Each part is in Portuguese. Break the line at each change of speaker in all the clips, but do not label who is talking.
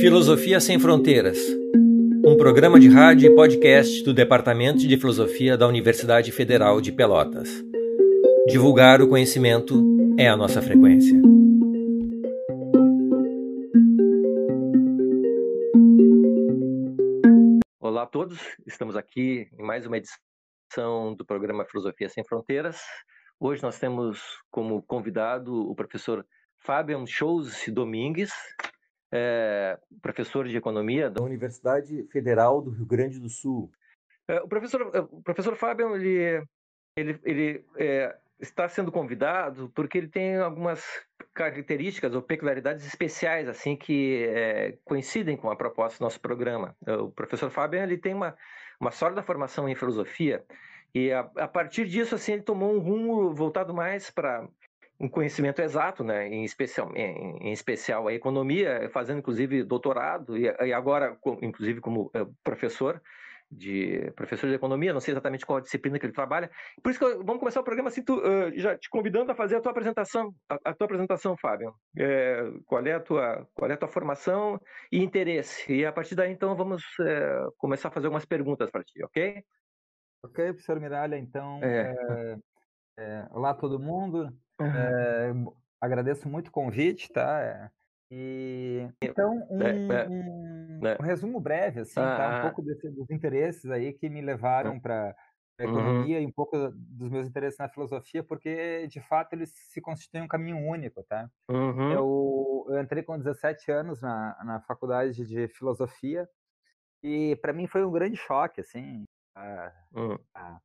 Filosofia Sem Fronteiras, um programa de rádio e podcast do Departamento de Filosofia da Universidade Federal de Pelotas. Divulgar o conhecimento é a nossa frequência. Olá a todos, estamos aqui em mais uma edição do programa Filosofia Sem Fronteiras. Hoje nós temos como convidado o professor Fabian Shows Domingues, é, professor de economia da Universidade Federal do Rio Grande do Sul. É, o professor, é, o professor Fabian, ele, ele, ele é, está sendo convidado porque ele tem algumas características ou peculiaridades especiais assim que é, coincidem com a proposta do nosso programa. É, o professor Fabian ele tem uma, uma sólida formação em filosofia e a, a partir disso assim ele tomou um rumo voltado mais para um conhecimento exato, né, em especial, em, em, especial a economia, fazendo inclusive doutorado e, e agora, inclusive como uh, professor de professor de economia, não sei exatamente qual a disciplina que ele trabalha. Por isso que eu, vamos começar o programa assim, tu, uh, já te convidando a fazer a tua apresentação, a, a tua apresentação, Fábio. É, qual é a tua, qual é a tua formação e interesse? E a partir daí, então, vamos é, começar a fazer algumas perguntas para ti, ok?
Ok, professor Miralha. Então, é. olá todo mundo. É, agradeço muito o convite, tá? É, e então um, é, um, um resumo breve, assim, ah, tá? Um ah. pouco desse, dos interesses aí que me levaram para a uhum. economia uhum. e um pouco dos meus interesses na filosofia, porque de fato eles se constituem um caminho único, tá? Uhum. Eu, eu, entrei com 17 anos na, na faculdade de filosofia e para mim foi um grande choque, assim, a, uhum. a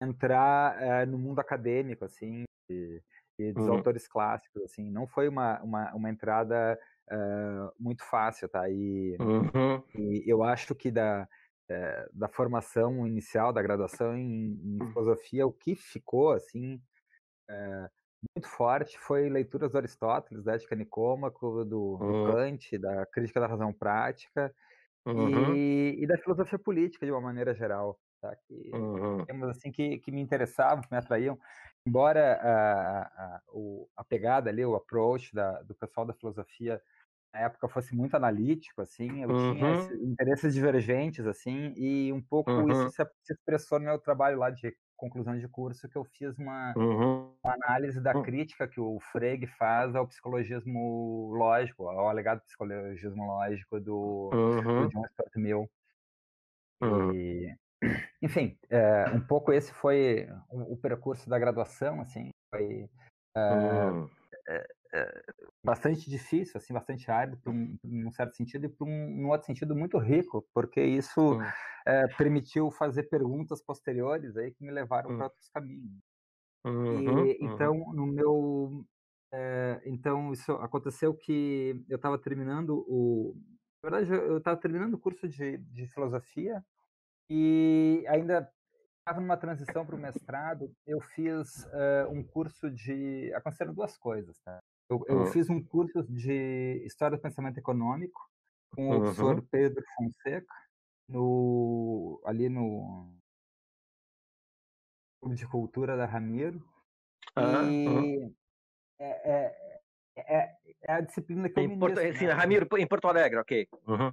entrar eh, no mundo acadêmico, assim, e, e dos uhum. autores clássicos, assim, não foi uma, uma, uma entrada uh, muito fácil, tá? E, uhum. e eu acho que da, uh, da formação inicial, da graduação em, em hum. filosofia, o que ficou, assim, uh, muito forte foi leituras do Aristóteles, da Ética Nicômaco, do, do uhum. Kant, da Crítica da Razão Prática, uhum. e, e da filosofia política, de uma maneira geral. Tá? Que uhum. temas assim que, que me interessavam, que me atraíam embora a, a, a, pegada ali, o approach da, do pessoal da filosofia na época fosse muito analítico, assim, eu uhum. tinha interesses divergentes, assim, e um pouco uhum. isso se, se, expressou no meu trabalho lá de conclusão de curso, que eu fiz uma, uhum. uma análise da hum. crítica que o Frege faz ao psicologismo lógico, ao alegado psicologismo lógico do, do. John Stuart Mill. E, enfim, é, um pouco esse foi o, o, percurso da graduação, assim, foi é, é, bastante difícil, assim, bastante árido, por um, num certo sentido, e por um, outro sentido muito rico, porque isso permitiu fazer perguntas posteriores aí que me levaram para outros caminhos. Uhum, e, então, uhum. no meu então isso aconteceu que eu estava terminando o na verdade eu estava terminando o curso de, de filosofia e ainda estava numa transição para o mestrado, eu fiz uh, um curso de. Aconteceram duas coisas, tá? Eu, eu uhum. fiz um curso de História do Pensamento Econômico com o uhum. professor Pedro Fonseca, no, ali no Clube de Cultura da Ramiro. E uhum. é, é, é, é, a disciplina que eu
em Porto, ministro, sim, né? Ramiro, em Porto Alegre, ok. Uhum.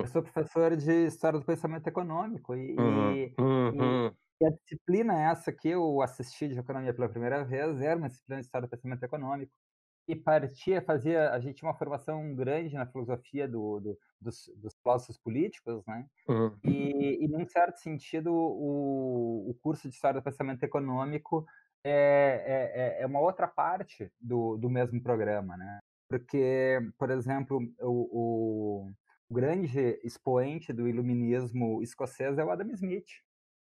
Eu sou professor de História do Pensamento Econômico e, uhum, uhum. e, a disciplina essa que eu assisti de economia pela primeira vez era uma disciplina de História do Pensamento Econômico e partia, fazia, a gente tinha uma formação grande na filosofia do, do dos, dos, filósofos políticos, né? Uhum. E, e, num certo sentido, o, o curso de História do Pensamento Econômico é, é, é uma outra parte do, do mesmo programa, né? Porque, por exemplo, o, o o grande expoente do iluminismo escocês é o Adam Smith.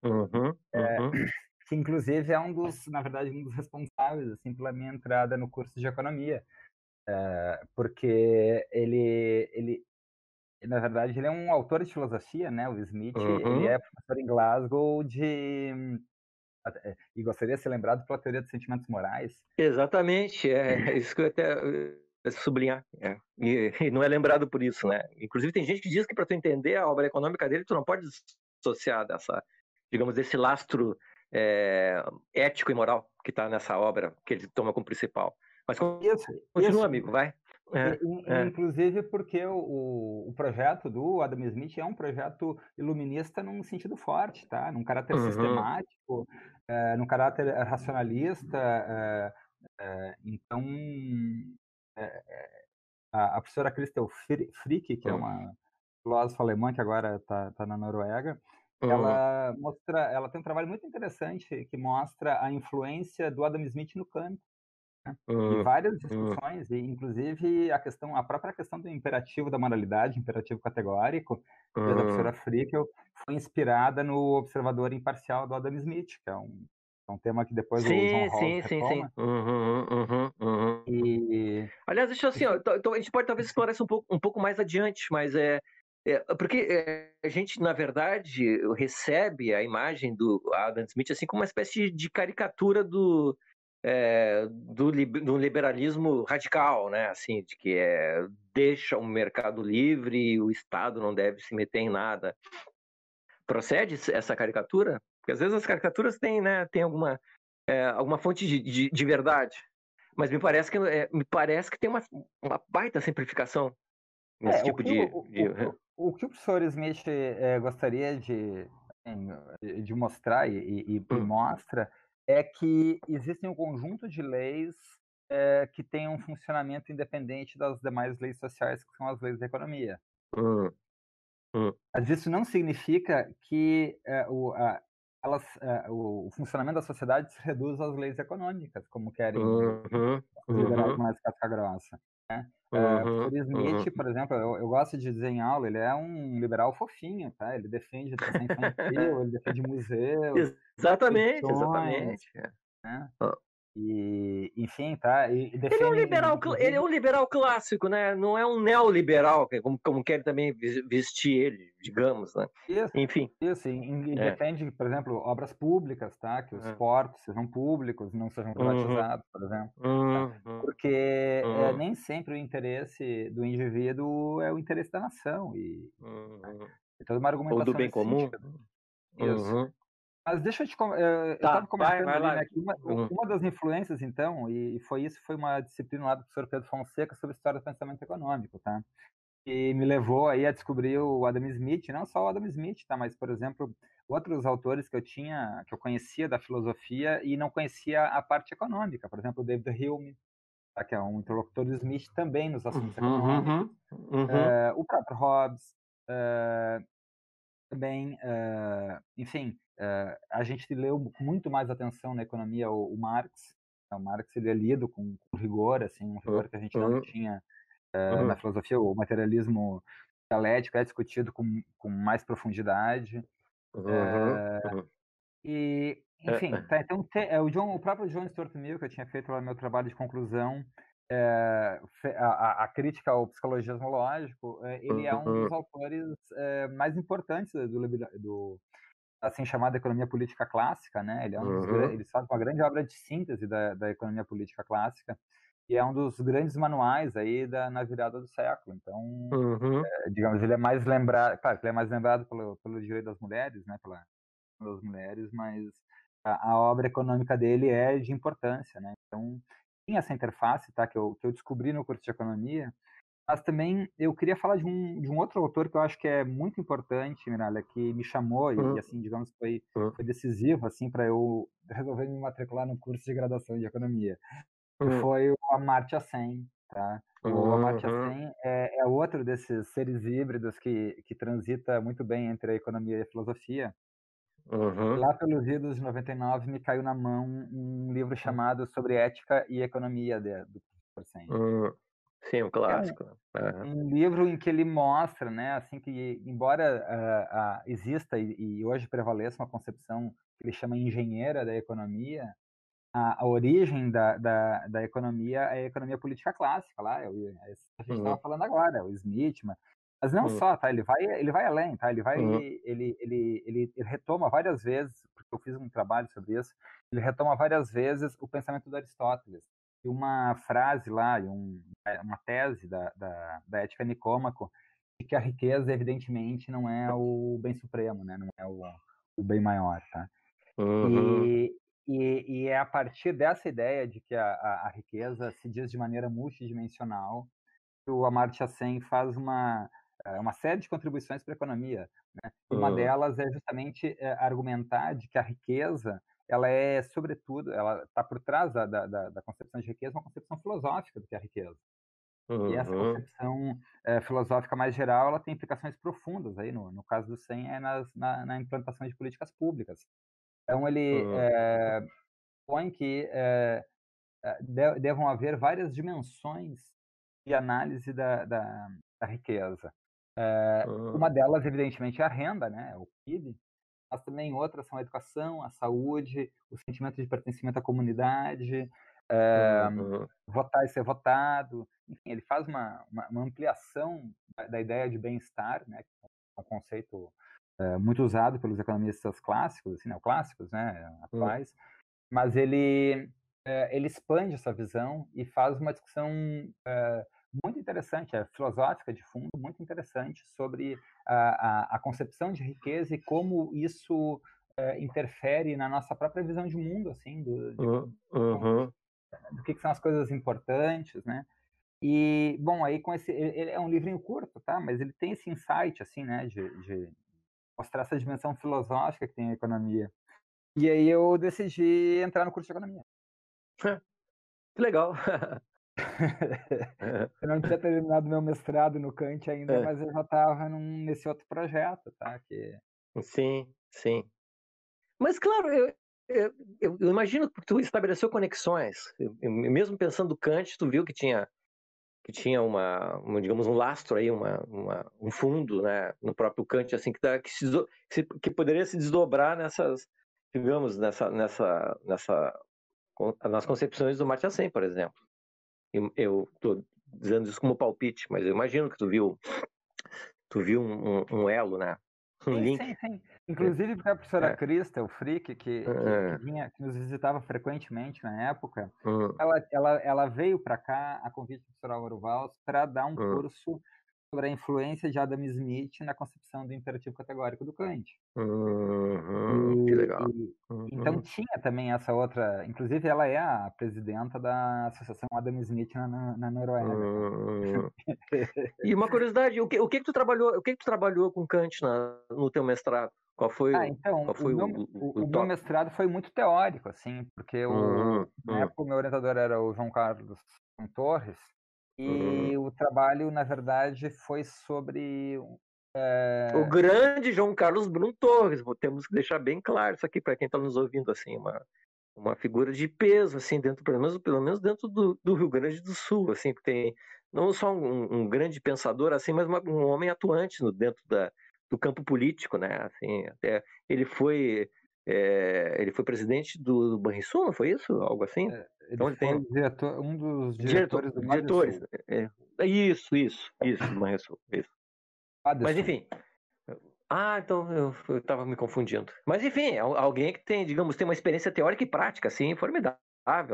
Uhum, é, uhum. que inclusive é um dos, na verdade, um dos responsáveis assim pela minha entrada no curso de economia, é, porque ele, ele, na verdade, ele é um autor de filosofia, né? O Smith, uhum. ele é professor em Glasgow de é, e gostaria de ser lembrado pela teoria dos sentimentos morais.
Exatamente, é isso que eu até sublinhar. É. E, e, não é lembrado por isso, né? Inclusive tem gente que diz que para tu entender a obra econômica dele, tu não pode dissociar dessa, digamos, desse lastro é, ético e moral que está nessa obra que ele toma como principal. Mas isso, continua, isso. amigo, vai.
É, é. Inclusive porque o, o projeto do Adam Smith é um projeto iluminista num sentido forte, tá? Num caráter uhum. sistemático, é, num caráter racionalista. É, é, então, é, a, a, professora Christel Frick, que é uma filósofa alemã que agora está tá na Noruega, uhum. ela mostra, ela tem um trabalho muito interessante que mostra a influência do Adam Smith no Kant. Né? Uhum. E várias discussões, e inclusive a questão, a própria questão do imperativo da moralidade, imperativo categórico, uhum. da professora Frickel, foi inspirada no Observador Imparcial do Adam Smith, que é um, é um tema que depois
sim, o John Rawls sim, sim, sim. Uhum, uhum, uhum. E... Aliás, deixa eu assim, ó, a gente pode talvez explorar isso um pouco, um pouco mais adiante, mas é, é, porque é, a gente, na verdade, recebe a imagem do Adam Smith assim como uma espécie de caricatura do, é, do, do, liberalismo radical, né? Assim, de que é, deixa o mercado livre e o Estado não deve se meter em nada. Procede essa caricatura? Porque às vezes as caricaturas têm, né, têm alguma, é, alguma fonte de, de, de, verdade. Mas me parece que, é, me parece que tem uma, uma baita simplificação nesse é, tipo
de, o, de... O, o, que o professor Smith é, gostaria de, de mostrar e, e, e hum. mostra é que existem um conjunto de leis é, que têm um funcionamento independente das demais leis sociais, que são as leis da economia. Hum. Hum. Mas isso não significa que é, o, a, elas, é, o, funcionamento da sociedade se reduz às leis econômicas, como querem uhum, os liberais uhum. mais casca-grossa. Né? Uhum, uh, Smith, uhum. por exemplo, eu, eu, gosto de dizer em aula, ele é um liberal fofinho, tá? Ele defende educação infantil, ele defende museus.
Exatamente, exatamente.
Né? E, enfim, tá? E,
defende... ele, é um liberal, ele é um liberal clássico, né? Não é um neoliberal, como, como quer também vestir ele, digamos, né?
Isso, enfim. Isso, e, é. defende, por exemplo, obras públicas, tá? Que os é. portos sejam públicos, não sejam uhum. privatizados, uhum. por exemplo. Tá? Uhum. Porque é, uhum. É, nem sempre o interesse do indivíduo é o interesse da nação. E, uhum. e toda uma argumentação.
Ou do bem comum.
Isso. Uhum. Mas deixa eu te. Eu estava tá, comentando vai, vai ali, né, uma, uhum. uma, das influências, então, e foi isso, foi uma disciplina lá do professor Pedro Fonseca sobre história do pensamento econômico, tá? E me levou aí a descobrir o Adam Smith, não só o Adam Smith, tá? Mas, por exemplo, outros autores que eu tinha, que eu conhecia da filosofia e não conhecia a parte econômica. Por exemplo, o David Hume, tá? que é um interlocutor do Smith também nos assuntos uhum, econômicos. Uhum. Uh, o próprio Hobbes. Uh, também, uh, enfim, Uh, a gente leu com muito mais atenção na economia o, o Marx. O Marx ele é lido com, com rigor, assim, um rigor que a gente não tinha uh, na filosofia. O materialismo dialético é discutido com, com mais profundidade. E, enfim, tá, então tem, é, o, John, o próprio John Stuart Mill, que eu tinha feito lá no meu trabalho de conclusão, é, a, a, crítica ao psicologismo lógico, é, ele é um dos uhum. autores é, mais importantes do, do, assim chamada economia política clássica, né? Ele é um uhum. dos, ele faz uma grande obra de síntese da, da economia política clássica e é um dos grandes manuais aí da na virada do século. Então, uhum. é, digamos, ele é mais lembrado, claro, ele é mais lembrado pelo pelo direito das mulheres, né? Pela pelas mulheres, mas a, a, obra econômica dele é de importância, né? Então, tem essa interface, tá? Que eu que eu descobri no curso de economia mas também eu queria falar de um, de um outro autor que eu acho que é muito importante, Miralha, que me chamou e, uhum. assim, digamos, foi, uhum. foi decisivo, assim, para eu resolver me matricular no curso de graduação de economia. Que uhum. foi o Amartya Sen, tá? O Amartya Sen é, é outro desses seres híbridos que, que transita muito bem entre a economia e a filosofia. Uhum. Lá pelos idos de 99 me caiu na mão um livro chamado Sobre Ética e Economia de, do professor.
Uhum. Sim, um clássico.
É um, um, livro em que ele mostra, né, assim que embora uh, uh, exista e, e, hoje prevaleça uma concepção que ele chama engenheira da economia, a, a origem da, da, da, economia é a economia política clássica, lá, que a gente estava uhum. falando agora, o Smith, mas, não uhum. só, tá? Ele vai, ele vai além, tá? Ele vai, uhum. ele, ele, ele, ele, retoma várias vezes, porque eu fiz um trabalho sobre isso, ele retoma várias vezes o pensamento do Aristóteles uma frase lá, um, uma tese da, da, da ética Nicômaco, de que a riqueza, evidentemente, não é o bem supremo, né? não é o, o bem maior. Tá? Uhum. E, e, e, é a partir dessa ideia de que a, a, a, riqueza se diz de maneira multidimensional o Amartya Sen faz uma, eh, uma série de contribuições para a economia. Né? Uma uhum. delas é justamente é, argumentar de que a riqueza ela é, sobretudo, ela está por trás da, da, da, concepção de riqueza, uma concepção filosófica do que é a riqueza. Uhum. E essa concepção é, filosófica mais geral, ela tem implicações profundas aí, no, no caso do SEM, é nas, na, na implantação de políticas públicas. Então, ele uhum. é, põe que é, devam haver várias dimensões de análise da, da, da riqueza. É, Uma delas, evidentemente, é a renda, né? o PIB, mas também outras são a educação, a saúde, o sentimento de pertencimento à comunidade, é, uhum. votar e ser votado. Enfim, ele faz uma, uma, uma ampliação da, da, ideia de bem-estar, né? que é um conceito é, muito usado pelos economistas clássicos, assim, neoclássicos, né? Hum. atuais, uhum. mas ele, é, ele expande essa visão e faz uma discussão muito interessante, é filosófica de fundo, muito interessante sobre a, a, a concepção de riqueza e como isso é, interfere na nossa própria visão de mundo, assim, do, de, uhum. do que, que, são as coisas importantes, né? E, bom, aí com esse, ele é um livrinho curto, tá? Mas ele tem esse insight, assim, né, de, de mostrar essa dimensão filosófica que tem a economia. E aí eu decidi entrar no curso de economia.
Que legal.
eu não tinha terminado meu mestrado no Kant ainda, é. mas eu já estava nesse outro projeto, tá? Que...
Sim, sim. Mas, claro, eu, eu, eu, imagino que tu estabeleceu conexões. Eu, mesmo pensando Kant, tu viu que tinha que tinha uma, uma, digamos um lastro aí uma, uma, um fundo né no próprio Kant assim que, dá, que, se, que poderia se desdobrar nessas digamos nessa nessa nessa nas concepções do Martin Sen por exemplo eu estou dizendo isso como palpite, mas eu imagino que tu viu, tu viu um, um, elo, né? Um
sim,
link.
Sim, sim. Inclusive porque a professora é. Crista, o Frick, que, que, é. que, vinha, que, nos visitava frequentemente na época, uhum. ela, ela, ela veio para cá, a convite do professor Álvaro Valls, para dar um uhum. curso sobre a influência de Adam Smith na concepção do imperativo categórico do Kant.
Uhum, e, que legal. E,
uhum. Então tinha também essa outra, inclusive ela é a presidenta da Associação Adam Smith na, na Noruega. Uhum.
e uma curiosidade, o que, o que que tu trabalhou, o que que tu trabalhou com Kant na, no teu mestrado? Qual foi, ah, então, qual foi o, meu,
o, o, o meu mestrado foi muito teórico, assim, porque o, uhum, na uhum. época o meu orientador era o João Carlos Torres, e uhum. o trabalho, na verdade, foi sobre. É...
O grande João Carlos Bruno Torres, temos que deixar bem claro isso aqui para quem está nos ouvindo, assim, uma, uma figura de peso, assim, dentro, pelo menos, pelo menos dentro do, do Rio Grande do Sul, assim, que tem não só um, um grande pensador, assim, mas uma, um homem atuante no, dentro da, do campo político, né? Assim, até ele foi é, ele foi presidente do Banrisul, não foi isso? Algo assim? É,
então, ele tem... diretor, um dos diretores
Diretor, do diretores. É, é, isso, isso, isso, Banrisul, isso. Mas enfim. Ah, então eu estava me confundindo. Mas enfim, é alguém que tem, digamos, tem uma experiência teórica e prática, assim, formidável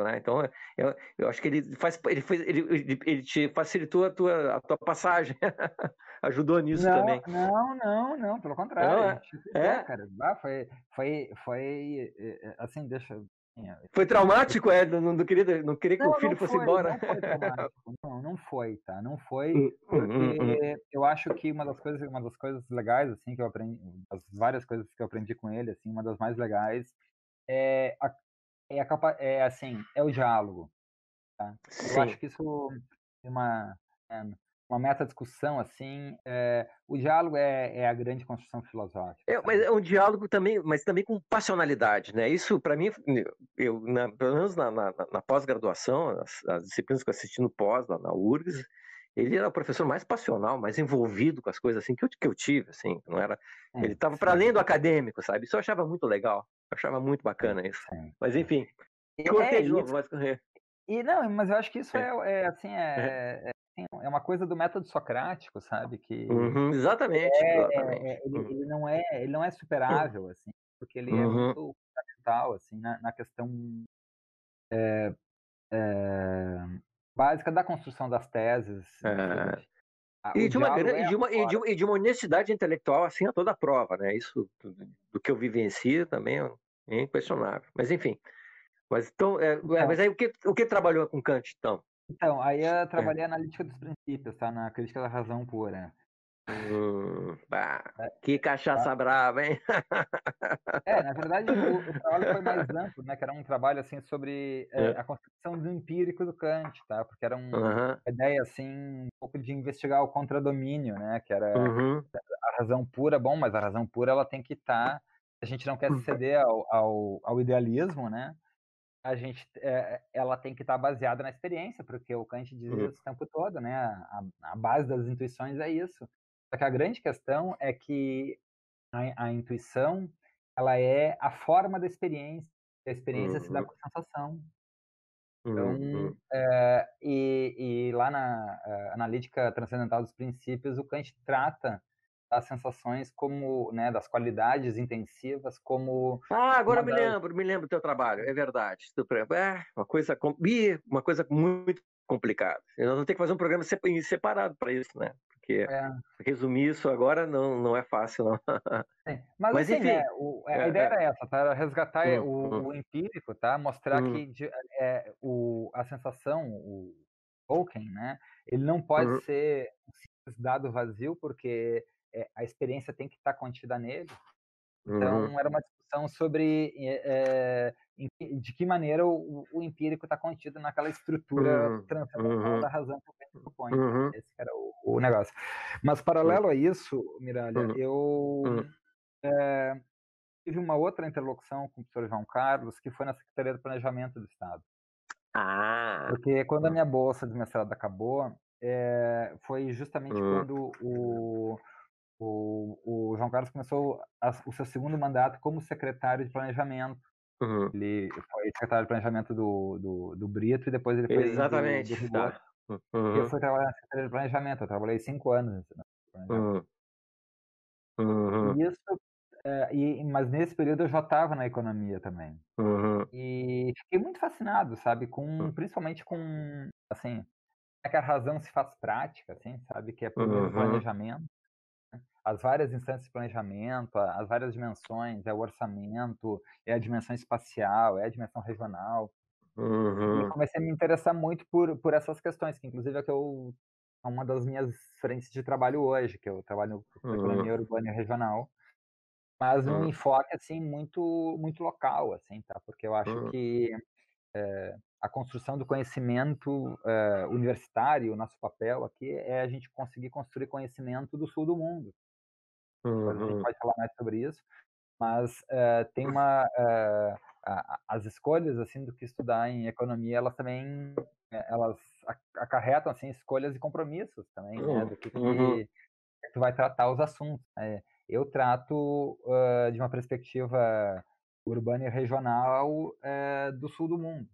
né? Então, eu, eu acho que ele faz, ele, fez, ele, ele, te facilitou a tua, a tua passagem, ajudou nisso
não,
também.
Não, não, não, pelo contrário. Não, é, é, cara, foi, foi, foi, eh, eh, assim, deixa.
Foi traumático, é? Não, não, queria, não queria que não, o filho fosse
foi,
embora.
Não foi traumático. Não, não foi, tá? Não foi, hum, hum, hum, porque eu acho que uma das coisas, uma das coisas legais, assim, que eu aprendi, as várias coisas que eu aprendi com ele, assim, uma das mais legais é a, é, a capa é assim, é o diálogo. Tá? Eu acho que isso é uma, é, uma meta-discussão, assim, é, o diálogo é, é, a grande construção filosófica.
É, mas é um diálogo também, mas também com passionalidade, né? Isso, para mim, eu, na, pelo menos na, na, na pós-graduação, as, as, disciplinas que eu assisti no pós, lá na URGS, ele era o professor mais passional, mais envolvido com as coisas assim que eu, que eu tive, assim, não era, é, ele estava para além do acadêmico, sabe? Isso eu achava muito legal. Eu achava muito bacana isso. Sim. Mas enfim, cortei é, de novo, mas correr.
E não, mas eu acho que isso é, é, é assim, é, é, é, uma coisa do método socrático, sabe? Que
uhum, exatamente. exatamente.
Ele, uhum. ele, não é, ele não é superável, assim, porque ele uhum. é muito fundamental, assim, na, na questão básica da construção das teses.
E de, uma, e, de uma, e, de, e de uma honestidade intelectual assim a toda a prova, né? Isso do, que eu vivencio também é inquestionável. Mas enfim. Mas então, é, então mas aí o que, o que trabalhou com Kant então?
Então, aí eu trabalhei é. analítica dos princípios, tá? Na crítica da razão pura.
Hum, bah, é. que cachaça brava, hein?
É, na verdade, o, o, trabalho foi mais amplo, né? Que era um trabalho, assim, sobre é, a concepção do empírico do Kant, tá? Porque era um, uhum. uma ideia, assim, um pouco de investigar o contradomínio, né? Que era uhum. a razão pura, bom, mas a razão pura, ela tem que estar... Tá, a gente não quer hum. ceder ao, ao, ao idealismo, né? A gente é, ela tem que estar tá baseada na experiência, porque o Kant diz uhum. isso o tempo todo, né? A, a, base das intuições é isso. Só que a grande questão é que a, a intuição ela é a forma da experiência. A experiência uhum. se dá por sensação. Então, uhum. é, e, e, lá na uh, analítica transcendental dos princípios, o Kant trata das sensações como, né, das qualidades intensivas como...
Ah, agora me das... lembro, me lembro do teu trabalho, é verdade. É uma coisa, uma coisa muito complicada. Eu não tenho que fazer um programa separado para isso, né? Porque é. resumir isso agora não, não é fácil, não.
Sim. Mas, Mas, assim, enfim, né, o, a é, ideia é. era essa, tá? Resgatar hum, o, hum. o, empírico, tá? Mostrar hum. que de, é, o, a sensação, o token, né? Ele não pode hum. ser um simples dado vazio, porque é, a experiência tem que estar tá contida nele. Então, uhum. era uma discussão sobre é, de que maneira o, o empírico está contido naquela estrutura uhum. transcendental uhum. da razão que o propõe. Uhum. Esse era o, o, negócio. Mas, paralelo a isso, Miralha, uhum. eu é, tive uma outra interlocução com o professor João Carlos, que foi na Secretaria do Planejamento do Estado.
Ah!
Porque quando a minha bolsa de mestrado acabou, é, foi justamente hum. quando o o, o João Carlos começou a, o seu segundo mandato como secretário de planejamento. Uhum. Ele foi secretário de planejamento do, do, do, Brito e depois ele foi
Exatamente.
do, do tá. Uhum. Eu fui trabalhar na secretaria de planejamento. Eu trabalhei cinco anos. Uhum. Uhum. Isso, é, e, mas nesse período eu já estava na economia também. Uhum. E fiquei muito fascinado, sabe, com hum. principalmente com assim, é que a razão se faz prática, assim, sabe, que é por meio do planejamento as várias instâncias de planejamento, as várias dimensões, é o orçamento, é a dimensão espacial, é a dimensão regional. Uhum. E comecei a me interessar muito por, por essas questões, que inclusive é que eu é uma das minhas frentes de trabalho hoje, que eu trabalho com uhum. economia urbana e regional, mas um uhum. enfoque assim muito muito local, assim, tá? Porque eu acho que é, a construção do conhecimento é, universitário, o nosso papel aqui é a gente conseguir construir conhecimento do sul do mundo. Uhum. A gente uhum. pode falar mais sobre isso, mas uh, tem uma uh, as escolhas assim do que estudar em economia, elas também eh, elas acarretam assim escolhas e compromissos também, né, do que, uhum. que tu vai tratar os assuntos. Né? Eu trato uh, de uma perspectiva urbana e regional do sul do mundo,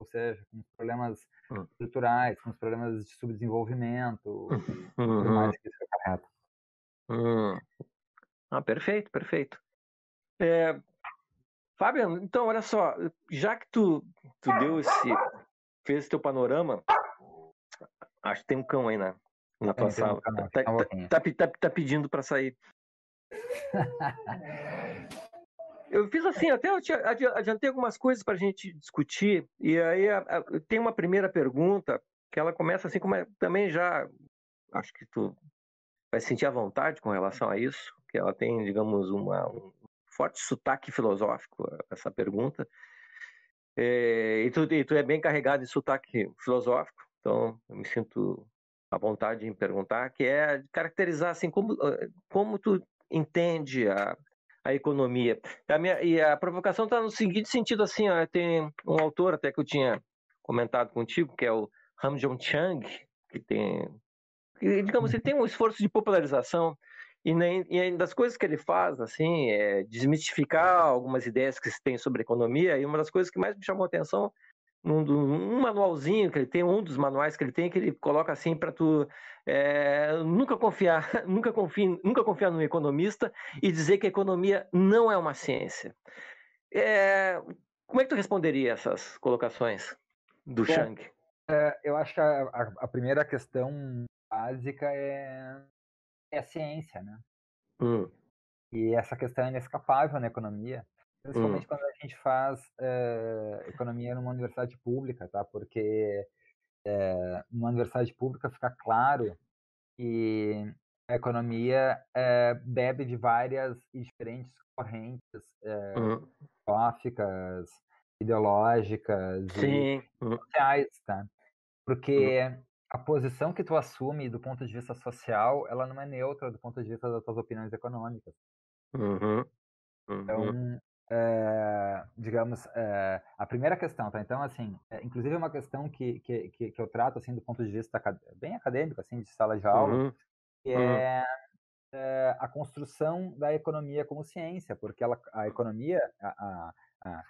ou seja, com os problemas hum. estruturais, com os problemas de subdesenvolvimento, uhum. tudo mais que isso acarreta.
Hum. Ah, perfeito, perfeito. É, Fabiano, então, olha só, já que tu, tu deu esse, fez esse teu panorama, acho que tem um cão aí na, na tua sala. Um tá, tá, tá, tá, tá, pedindo para sair. eu fiz assim, até eu adiantei algumas coisas para a gente discutir, e aí a, a, tem uma primeira pergunta que ela começa assim, como é, também já acho que tu vai sentir à vontade com relação a isso, que ela tem, digamos, uma, um forte sotaque filosófico, essa pergunta. É, e, tu, e tu é bem carregado de sotaque filosófico, então eu me sinto à vontade em perguntar, que é caracterizar assim como, como tu entende a, a economia. A minha, e a provocação está no seguinte sentido assim, ó, tem um autor até que eu tinha comentado contigo, que é o Ham Jong Chang, que tem digamos, ele tem um esforço de popularização e, nem, e das coisas que ele faz, assim, é desmistificar algumas ideias que se tem sobre economia. E uma das coisas que mais me chamou a atenção num, um manualzinho que ele tem, um dos manuais que ele tem, que ele coloca assim para tu é, nunca confiar, nunca confie, nunca confiar no economista e dizer que a economia não é uma ciência. É, como é que tu responderia essas colocações do Bom, Chang?
É, eu acho que a, a, primeira questão básica é, é a ciência, né? Hum. E essa questão é inescapável na economia, principalmente hum. quando a gente faz é, economia numa universidade pública, tá? Porque é, numa universidade pública fica claro que a economia é, bebe de várias e diferentes correntes é, uhum. filosóficas, ideológicas
Sim.
e sociais, tá? Porque uhum. A posição que tu assume do ponto de vista social, ela não é neutra do ponto de vista das tuas opiniões econômicas.
Uhum.
Então, é, digamos, é, a primeira questão, tá? Então, assim, é, inclusive é uma questão que, que, que, eu trato, assim, do ponto de vista bem acadêmico, assim, de sala de aula, uhum. que é, é, a construção da economia como ciência, porque ela, a economia, a, a, a,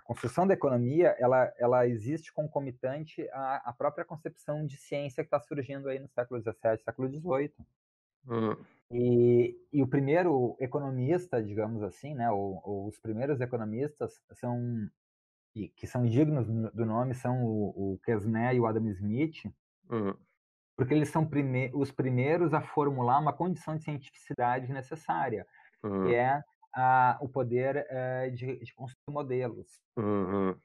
construção da economia, ela, ela existe concomitante à, à própria concepção de ciência que está surgindo aí no século XVII, século XVIII.
Uhum.
E, e, o primeiro economista, digamos assim, né, ou, ou os primeiros economistas são que são dignos do nome são o, o Kesné e o Adam Smith,
uhum.
porque eles são prime os primeiros a formular uma condição de cientificidade necessária, que é a, o poder é, de, de, construir modelos,
uhum.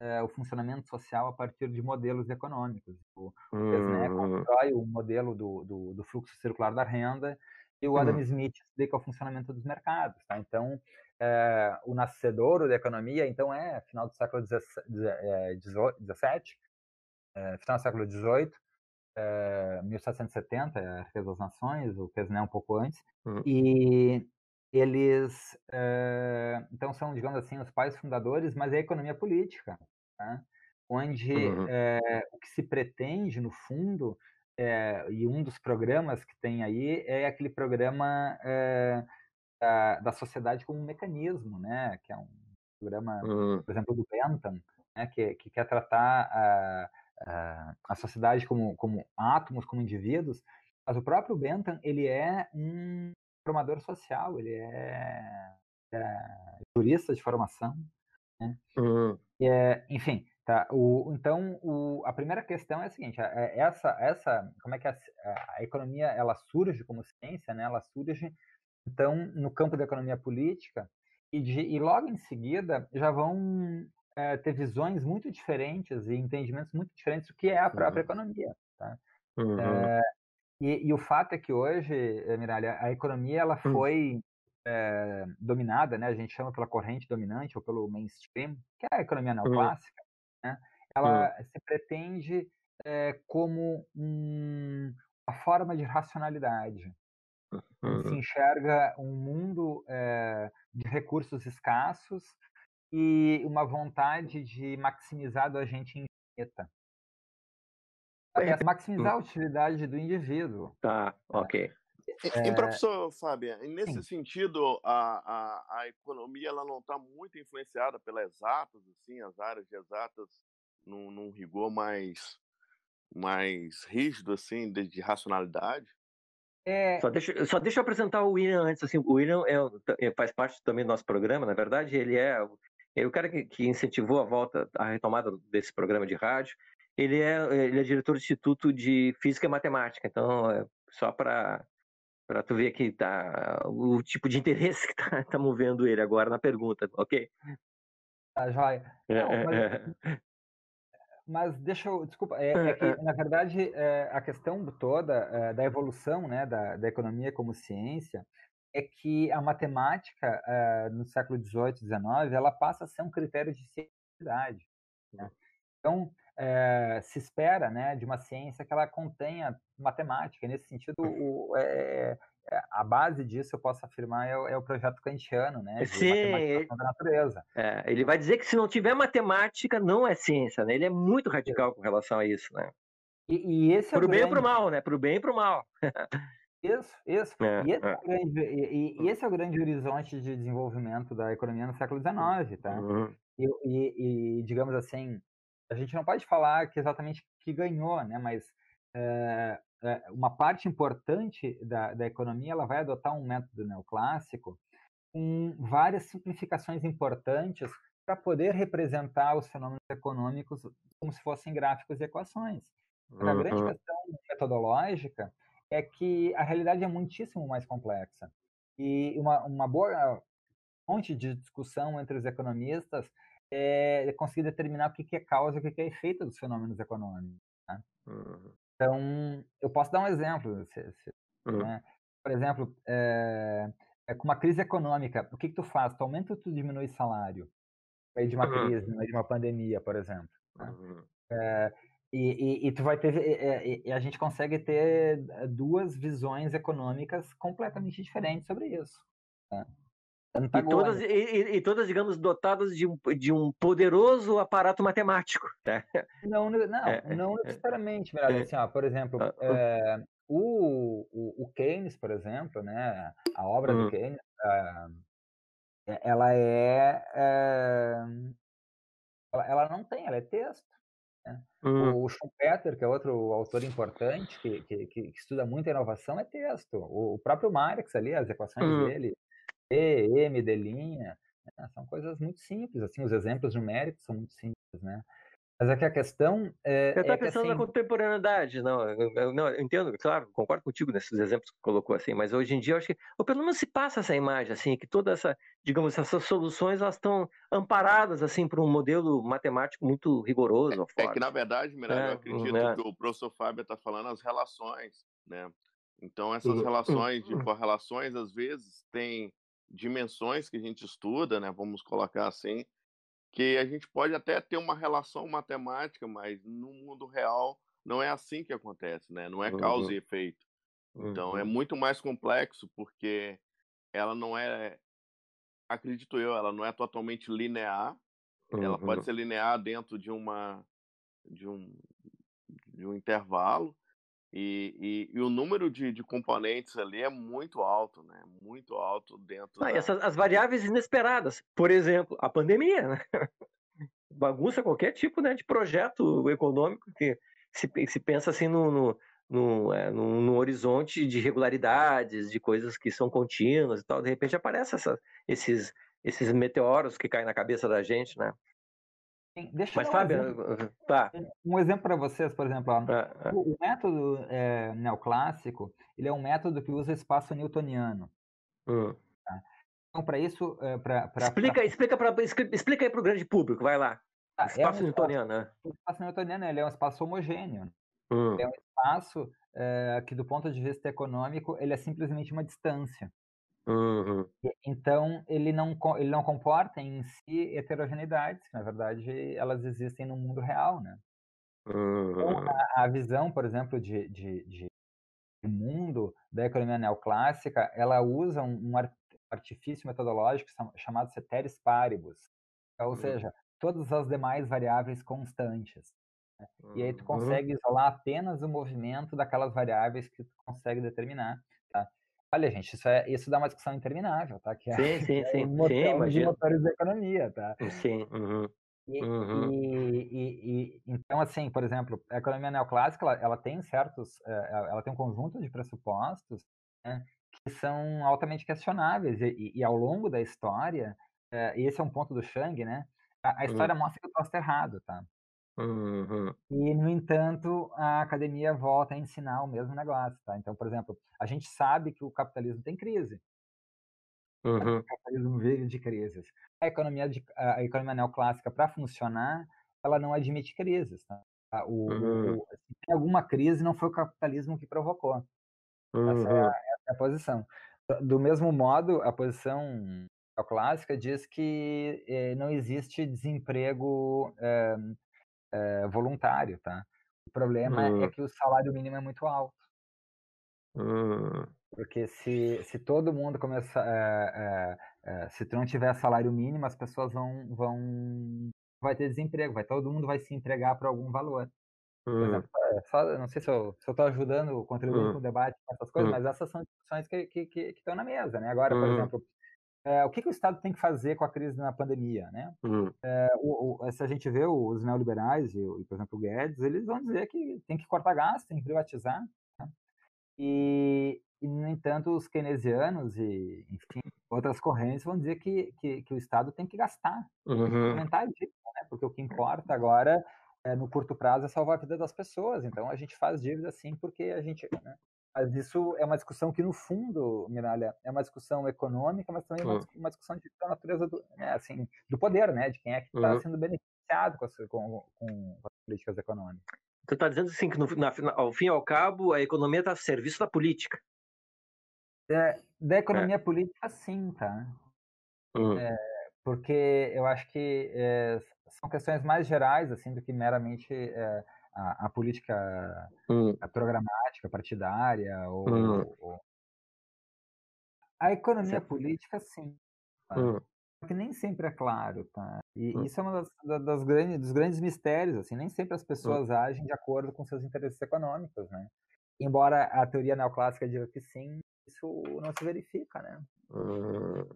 é, o funcionamento social a partir de modelos econômicos. O uhum. constrói o modelo do, do, do, fluxo circular da renda e o Adam uhum. Smith explica o funcionamento dos mercados. Tá? Então, é, o nascedouro da economia, então, é final do século XVII, final do século XVIII, é, 1770, é a Riqueza das Nações, o Kesné um pouco antes,
uhum.
e eles, é, então, são, digamos assim, os pais fundadores, mas é a economia política, tá? onde
uhum.
é, o que se pretende, no fundo, é, e um dos programas que tem aí é aquele programa da, da, sociedade como um mecanismo, né? que é um programa,
uhum.
por exemplo, do Bentham, né? que, que quer tratar a, a, a sociedade como, como átomos, como indivíduos, mas o próprio Bentham ele é um formador social, ele é, é jurista de formação, né?
Uhum.
É, enfim, tá. O, então, o, a primeira questão é a seguinte: é, essa, essa, como é que a, a, economia ela surge como ciência, né? Ela surge então no campo da economia política e, de, e logo em seguida já vão é, ter visões muito diferentes e entendimentos muito diferentes do que é a própria uhum. economia, tá?
Uhum.
É, e, e, o fato é que hoje, eh, Miralha, a economia ela hum. foi é, dominada, né? A gente chama pela corrente dominante ou pelo mainstream, que é a economia hum. neoclássica, uhum. né? Ela uhum. se pretende é, como um, uma forma de racionalidade. Uhum. Se enxerga um mundo é, de recursos escassos e uma vontade de maximizar do agente infinita. É maximizar a utilidade do indivíduo.
Tá, né? ok.
É... E, professor Fábio, nesse Sim. sentido, a, a, a economia ela não está muito influenciada pelas exatas, assim, as áreas de exatas num, num rigor mais, mais rígido, assim, de, de racionalidade?
É... Só, deixa, só deixa eu apresentar o William antes. Assim, o William é, faz parte também do nosso programa, na verdade, ele é, é o cara que, que incentivou a volta, a retomada desse programa de rádio ele é, ele é diretor do Instituto de Física e Matemática, então é só para para tu ver que tá o tipo de interesse que tá, tá movendo ele agora na pergunta, ok?
Tá, joia.
É, Não, é,
mas, mas, deixa eu, desculpa, é, é que na verdade é, a questão toda é, da evolução, né, da, da economia como ciência, é que a matemática no século XVIII, XIX, ela passa a ser um critério de cientificidade. Né? Então, é, se espera né, de uma ciência que ela contenha matemática. Nesse sentido, o, é, a base disso, eu posso afirmar, é o, é o projeto kantiano, né?
Sim,
da natureza.
É, ele vai dizer que se não tiver matemática, não é ciência, né? Ele é muito radical com relação a isso, né?
E, e esse
é
pro
bem
grande...
e pro mal, né? Pro bem e pro mal.
Isso, isso. É, e, esse é. grande, e, e, esse é o grande horizonte de desenvolvimento da economia no século XIX, tá?
Uhum.
E, e, digamos assim, a gente não pode falar que exatamente que ganhou, né? Mas é, é, uma parte importante da, da economia ela vai adotar um método neoclássico com várias simplificações importantes para poder representar os fenômenos econômicos como se fossem gráficos e equações. Uhum. A grande questão metodológica é que a realidade é muitíssimo mais complexa. E uma, uma boa fonte de discussão entre os economistas é conseguir determinar o que, é causa e o que, é efeito dos fenômenos econômicos. Né? Uhum. Então, eu posso dar um exemplo. Se, se, uhum. né? Por exemplo, é, é, com uma crise econômica, o que, que tu faz? Tu aumenta ou tu diminui salário? No meio de uma uhum. crise, no meio de uma pandemia, por exemplo. Né? É, e, e, e, tu vai ter. E, e, a gente consegue ter duas visões econômicas completamente diferentes sobre isso.
E todas, e, e, todas, digamos, dotadas de um, de um poderoso aparato matemático. Né?
Não, não, é, não é, necessariamente, é, assim, ó, por exemplo, é, o, o, o, Keynes, por exemplo, né, a obra do hum. Keynes, é, ela é, ela, ela, não tem, ela é texto. Né? Hum. O Schumpeter, que é outro autor importante, que, que, que, estuda muito a inovação, é texto. O, o próprio Marx ali, as equações hum. dele, M, D', né? são coisas muito simples, assim, os exemplos numéricos são muito simples, né? Mas é que a questão é.
Eu estava
é
pensando
assim...
na contemporaneidade, não eu, não, eu entendo, claro, concordo contigo nesses exemplos que colocou assim, mas hoje em dia eu acho que, ou pelo menos se passa essa imagem, assim, que toda essa, digamos, essas soluções elas estão amparadas, assim, por um modelo matemático muito rigoroso.
É, é que, na verdade, Miranda, é, eu acredito é. que o professor Fábio está falando as relações, né? Então, essas relações de correlações, às vezes, têm dimensões que a gente estuda, né? Vamos colocar assim, que a gente pode até ter uma relação matemática, mas no mundo real não é assim que acontece, né? Não é causa uhum. e efeito. Então é uhum. muito mais complexo porque ela não é, acredito eu, ela não é totalmente linear. Uhum. Ela pode uhum. ser linear dentro de uma de um de um intervalo, e, e, e, o número de, de, componentes ali é muito alto, né? Muito alto dentro.
Ah, da... essas, as variáveis inesperadas, por exemplo, a pandemia, né? bagunça qualquer tipo né, de projeto econômico que se, se pensa assim no, no, no, é, no, no, horizonte de regularidades, de coisas que são contínuas e tal. De repente aparecem esses, esses meteoros que caem na cabeça da gente, né?
Deixa Mas, Fábio, um exemplo, tá. um exemplo para vocês, por exemplo, ó, é, é. o método é, neoclássico, ele é um método que usa espaço newtoniano. Hum. Tá? Então, para isso, é, para
explica, pra... explica, pra, explica aí para o grande público, vai lá.
Ah, espaço é um newtoniano, né? O espaço newtoniano ele é um espaço homogêneo. Hum. É um espaço é, que, do ponto de vista econômico, ele é simplesmente uma distância. Uhum. Então, ele não, ele não comporta em si heterogeneidades, que na verdade elas existem no mundo real, né? Uhum. Então, a, a, visão, por exemplo, de, de, de, mundo da economia neoclássica, ela usa um, um artifício metodológico chamado ceteris paribus, ou uhum. seja, todas as demais variáveis constantes. Né? E aí tu consegue isolar apenas o movimento daquelas variáveis que tu consegue determinar. Tá? Olha, gente, isso, é, isso dá uma discussão interminável, tá? Que
é, sim, sim, é sim.
Motor,
sim,
imagina. motores da economia, tá?
Sim. Uhum.
E, uhum. E, e, e, então, assim, por exemplo, a economia neoclássica, ela, ela tem certos, eh, ela tem um conjunto de pressupostos né, que são altamente questionáveis e, ao longo da história, eh, e esse é um ponto do Chang, né? A, a história uhum. mostra que o troço está errado, tá? Uhum. E, no entanto, a academia volta a ensinar o mesmo negócio, tá? Então, por exemplo, a gente sabe que o capitalismo tem crise. Uhum. O capitalismo vive de crises. A economia, de, a economia neoclássica, para funcionar, ela não admite crises, tá? O, uhum. o, se tem alguma crise, não foi o capitalismo que provocou. Essa, é a, essa é a posição. Do mesmo modo, a posição neoclássica diz que eh, não existe desemprego eh, é, voluntário, tá? O problema hum. é que o salário mínimo é muito alto. Hum. Porque se, se todo mundo começar. É, é, se tu não tiver salário mínimo, as pessoas vão. vão vai ter desemprego, vai, todo mundo vai se empregar por algum valor. Por hum. exemplo, só, não sei se eu estou ajudando, contribuindo com o debate com essas coisas, mas essas são discussões que, que, que, que estão na mesa, né? Agora, por exemplo, é, o que, que, o Estado tem que fazer com a crise na pandemia, né? Uhum. É, o, o, se a gente vê os neoliberais e, e, por exemplo, o Guedes, eles vão dizer que tem que cortar gastos, tem que privatizar. Né? E, e, no entanto, os keynesianos e, enfim, outras correntes vão dizer que, que, que o Estado tem que gastar, uhum. aumentar a dívida, né? Porque o que importa agora, é, no curto prazo, é salvar a vida das pessoas. Então, a gente faz dívida sim porque a gente... Né? Mas isso é uma discussão que, no fundo, Miralha, é uma discussão econômica, mas também uma, uma discussão de da natureza do, né, assim, do poder, né? De quem é que está uhum. sendo beneficiado com as, com, com as políticas econômicas.
Tu está dizendo assim que, no, na, ao fim e ao cabo, a economia está a serviço da política.
É, da economia é. política, sim, tá? Uhum. É, porque eu acho que é, são questões mais gerais, assim, do que meramente é, a, a, política uhum. programática, partidária, ou, uhum. ou... A economia política, sim. Tá? que nem sempre é claro, tá? E isso é uma das, das, grandes, dos grandes mistérios, assim, nem sempre as pessoas agem de acordo com seus interesses econômicos, né? Embora a teoria neoclássica diga que sim, isso não se verifica, né? Hum.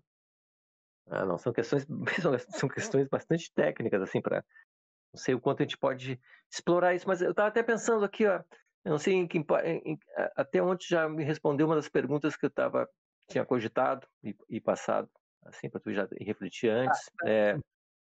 Ah, não, são questões, são questões bastante técnicas, assim, para não sei o quanto a gente pode explorar isso, mas eu estava até pensando aqui, ó, eu não sei em, que, em, até onde já me respondeu uma das perguntas que eu tava, tinha cogitado e, e passado, assim, para tu já refletir antes. Ah, é,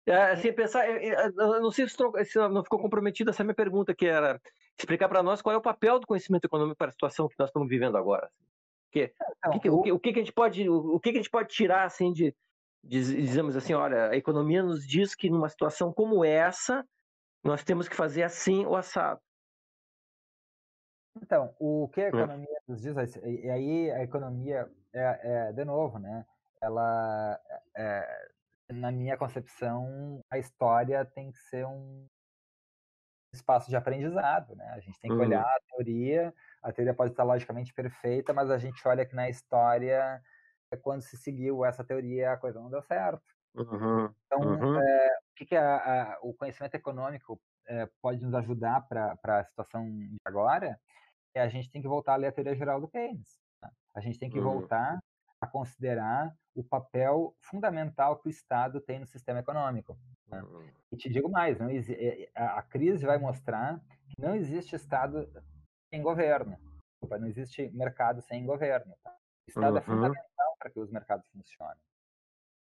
é, assim, pensar, eu não sei se, se não ficou comprometida essa minha pergunta, que era explicar para nós qual é o papel do conhecimento econômico para a situação que nós estamos vivendo agora. Assim. Que, não, o, que, o, que, o que a gente pode, o, o que a gente pode tirar assim de, de, dizemos assim, olha, a economia nos diz que numa situação como essa nós temos que fazer assim o assado.
Então, o que a economia é. nos diz, e aí a economia é, é de novo, né? Ela, é, na minha concepção, a história tem que ser um espaço de aprendizado, né? A gente tem que uhum. olhar a teoria, a teoria pode estar logicamente perfeita, mas a gente olha que na história, é quando se seguiu essa teoria, a coisa não deu certo. Uhum. Então, uhum. É, o que, que a, a, o conhecimento econômico é, pode nos ajudar para a situação de agora? É a gente tem que voltar a ler a teoria geral do Keynes. Tá? A gente tem que uhum. voltar a considerar o papel fundamental que o Estado tem no sistema econômico. Né? Uhum. E te digo mais, não, a crise vai mostrar que não existe Estado sem governo. Não existe mercado sem governo. Tá? O Estado é uhum. é fundamental para que os mercados funcionem.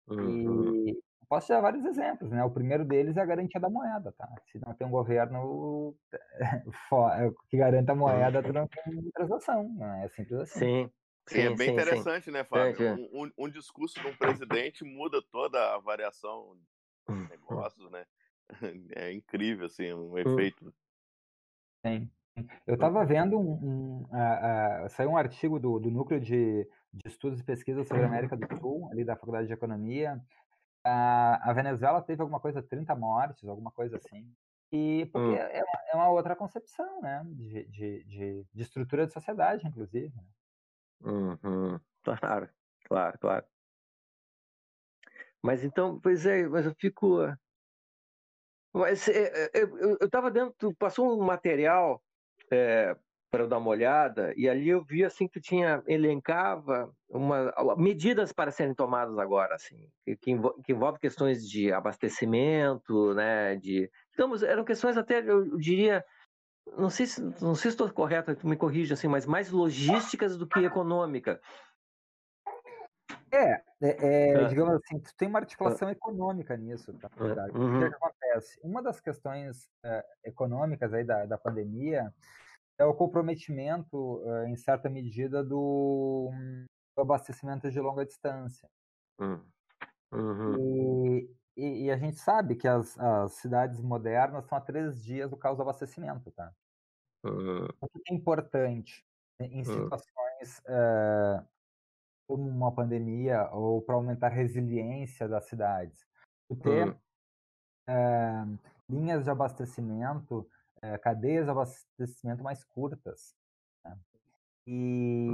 Uhum. E posso dar vários exemplos, né? O primeiro deles é a garantia da moeda, tá? Se não tem um governo que garanta a moeda, tu não tem transação, né? É simples assim.
Sim. Sim, é bem sim, interessante, sim. né, Fábio? É, um, um, discurso de um presidente muda toda a variação de negócios, né? É incrível, assim, um hum. efeito.
Sim. Eu estava vendo um, um uh, uh, saiu um artigo do, do núcleo de, de estudos e pesquisas sobre a América do Sul, ali da Faculdade de Economia. Uh, a Venezuela teve alguma coisa, 30 mortes, alguma coisa assim. E porque hum. é, uma, é, uma, outra concepção, né, de, de, de, de estrutura de sociedade, inclusive. Né?
Uhum. Claro, claro, claro. Mas então, pois é, mas eu fico. Mas é, eu estava dentro, passou um material é, para eu dar uma olhada, e ali eu vi assim que tinha, elencava uma, medidas para serem tomadas agora, assim, que, que, envolve, que envolve questões de abastecimento, né, de, então, eram questões até, eu diria, não sei se não sei se estou correto, me corrija assim, mas mais logísticas do que econômica.
É, é, é digamos assim, tem uma articulação econômica nisso, tá? Verdade. Uhum. O que, é que, acontece? Uma das questões é, econômicas aí da, da pandemia é o comprometimento, é, em certa medida, do, do, abastecimento de longa distância. Hum. Uhum. E, e, e, a gente sabe que as, as cidades modernas estão a três dias do caos do abastecimento, tá? Uhum. O que é importante em hum. situações uh, como uma pandemia ou para aumentar a resiliência das cidades? Tu ter uhum. uh, linhas de abastecimento, uh, cadeias de abastecimento mais curtas. Né? E,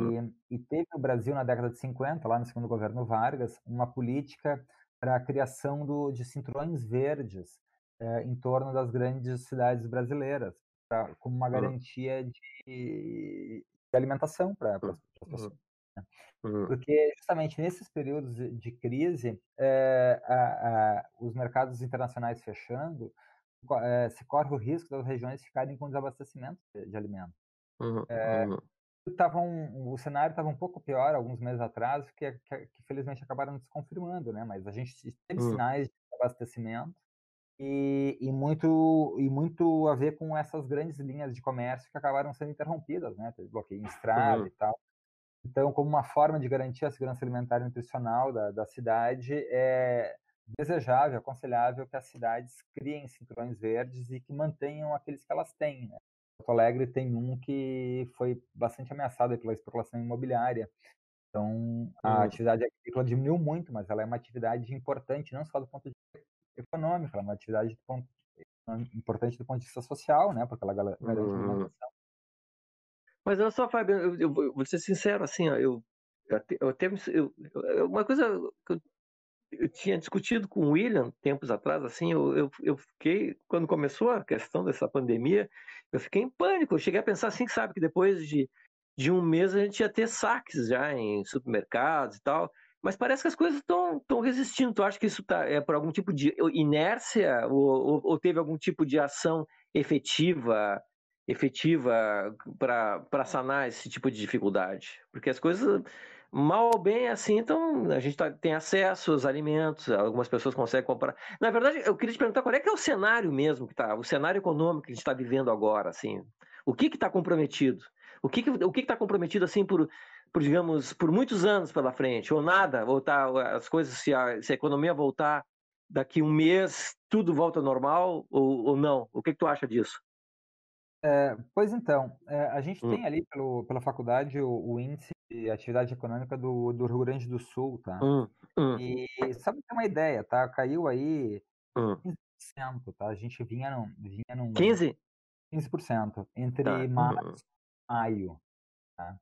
e teve no Brasil, na década de 50, lá no segundo governo Vargas, uma política para a criação do, de cinturões verdes é, em torno das grandes cidades brasileiras, pra, como uma garantia de, de alimentação para as pessoas. Né? Porque justamente nesses períodos de crise, é, a, a, os mercados internacionais fechando, é, se corre o risco das regiões ficarem com desabastecimento de, de alimentos. Uhum, uhum tava um, o cenário estava um pouco pior alguns meses atrás, que, que, que felizmente acabaram se confirmando, né? Mas a gente teve hum. sinais de abastecimento e, e, muito, e muito a ver com essas grandes linhas de comércio que acabaram sendo interrompidas, né? Teve bloqueio em estrada uhum. e tal. Então, como uma forma de garantir a segurança alimentar e nutricional da, da cidade, é desejável, aconselhável que as cidades criem cinturões verdes e que mantenham aqueles que elas têm. Né? Porto Alegre tem um que foi bastante ameaçado pela especulação imobiliária. Então, a uhum. atividade agrícola diminuiu muito, mas ela é uma atividade importante, não só do ponto de vista econômico, ela é uma atividade do ponto, importante do ponto de vista social, né? porque ela garante uhum. alimentação
mas olha só, Fábio, eu, eu, vou ser sincero, assim, ó, eu, eu até eu, uma coisa que eu, eu, tinha discutido com o William tempos atrás, assim, eu, eu, eu fiquei, quando começou a questão dessa pandemia, eu fiquei em pânico. Eu cheguei a pensar assim, sabe, que depois de, de um mês a gente ia ter saques já em supermercados e tal. Mas parece que as coisas estão resistindo. Tu acha que isso tá, é por algum tipo de inércia ou, ou, ou teve algum tipo de ação efetiva efetiva para sanar esse tipo de dificuldade? Porque as coisas, mal ou bem, assim, então a gente tá, tem acesso aos alimentos, algumas pessoas conseguem comprar. Na verdade, eu queria te perguntar qual é que é o cenário mesmo que tá, o cenário econômico que a gente está vivendo agora, assim. O que está comprometido? O que está o que que tá comprometido, assim, por, por, digamos, por muitos anos pela frente? Ou nada? Ou tá, as coisas, se a, se a economia voltar daqui um mês, tudo volta ao normal ou, ou não? O que, que tu acha disso?
É, pois então, é, a gente Hum. tem ali pelo, pela faculdade o, o índice de atividade econômica do, do Rio Grande do Sul, tá?
Hum, hum,
E só pra ter uma ideia, tá? Caiu aí
hum.
15%, tá? A gente vinha num, vinha num
15?
15% entre Tá. março e maio, tá?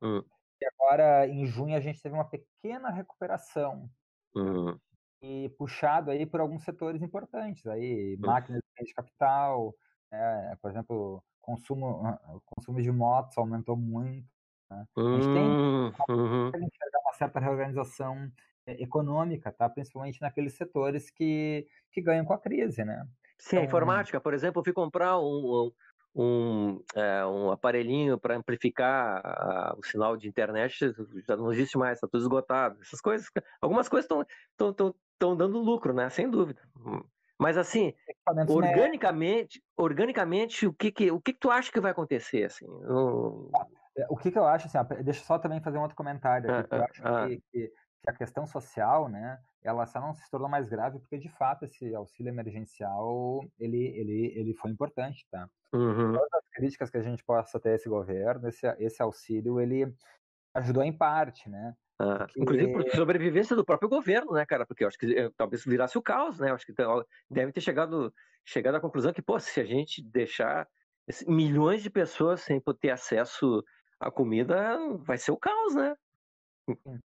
E agora, em junho, a gente teve uma pequena recuperação
hum,
e puxado aí por alguns setores importantes aí, máquinas de capital, né? Por exemplo, consumo, o consumo de motos aumentou muito. Né? A gente tem
hum, uhum.
enxergar uma certa reorganização eh, econômica, tá? principalmente naqueles setores que, que ganham com a crise. Né?
Sim, então, a informática, por exemplo, eu fui comprar um, um, é, um aparelhinho para amplificar a, o sinal de internet, já não existe mais, está tudo esgotado. Essas coisas, algumas coisas estão dando lucro, né? sem dúvida. Mas assim, organicamente, organicamente, o que que, o que que tu acha que vai acontecer assim?
O, é, o que que eu acho assim? Deixa eu só também fazer um outro comentário. Ah, eu acho ah, que, que, que, a questão social, né? Ela só não se tornou mais grave porque de fato esse auxílio emergencial ele ele ele foi importante, tá?
Uhum.
Todas as críticas que a gente possa ter a esse governo, esse esse auxílio ele ajudou em parte, né?
Ah. Inclusive por sobrevivência do próprio governo, né, cara? Porque eu acho que eh, talvez virasse o caos, né? Eu acho que deve ter chegado, chegado à conclusão que, pô, se a gente deixar milhões de pessoas sem ter acesso à comida, vai ser o caos, né?
Sim, sim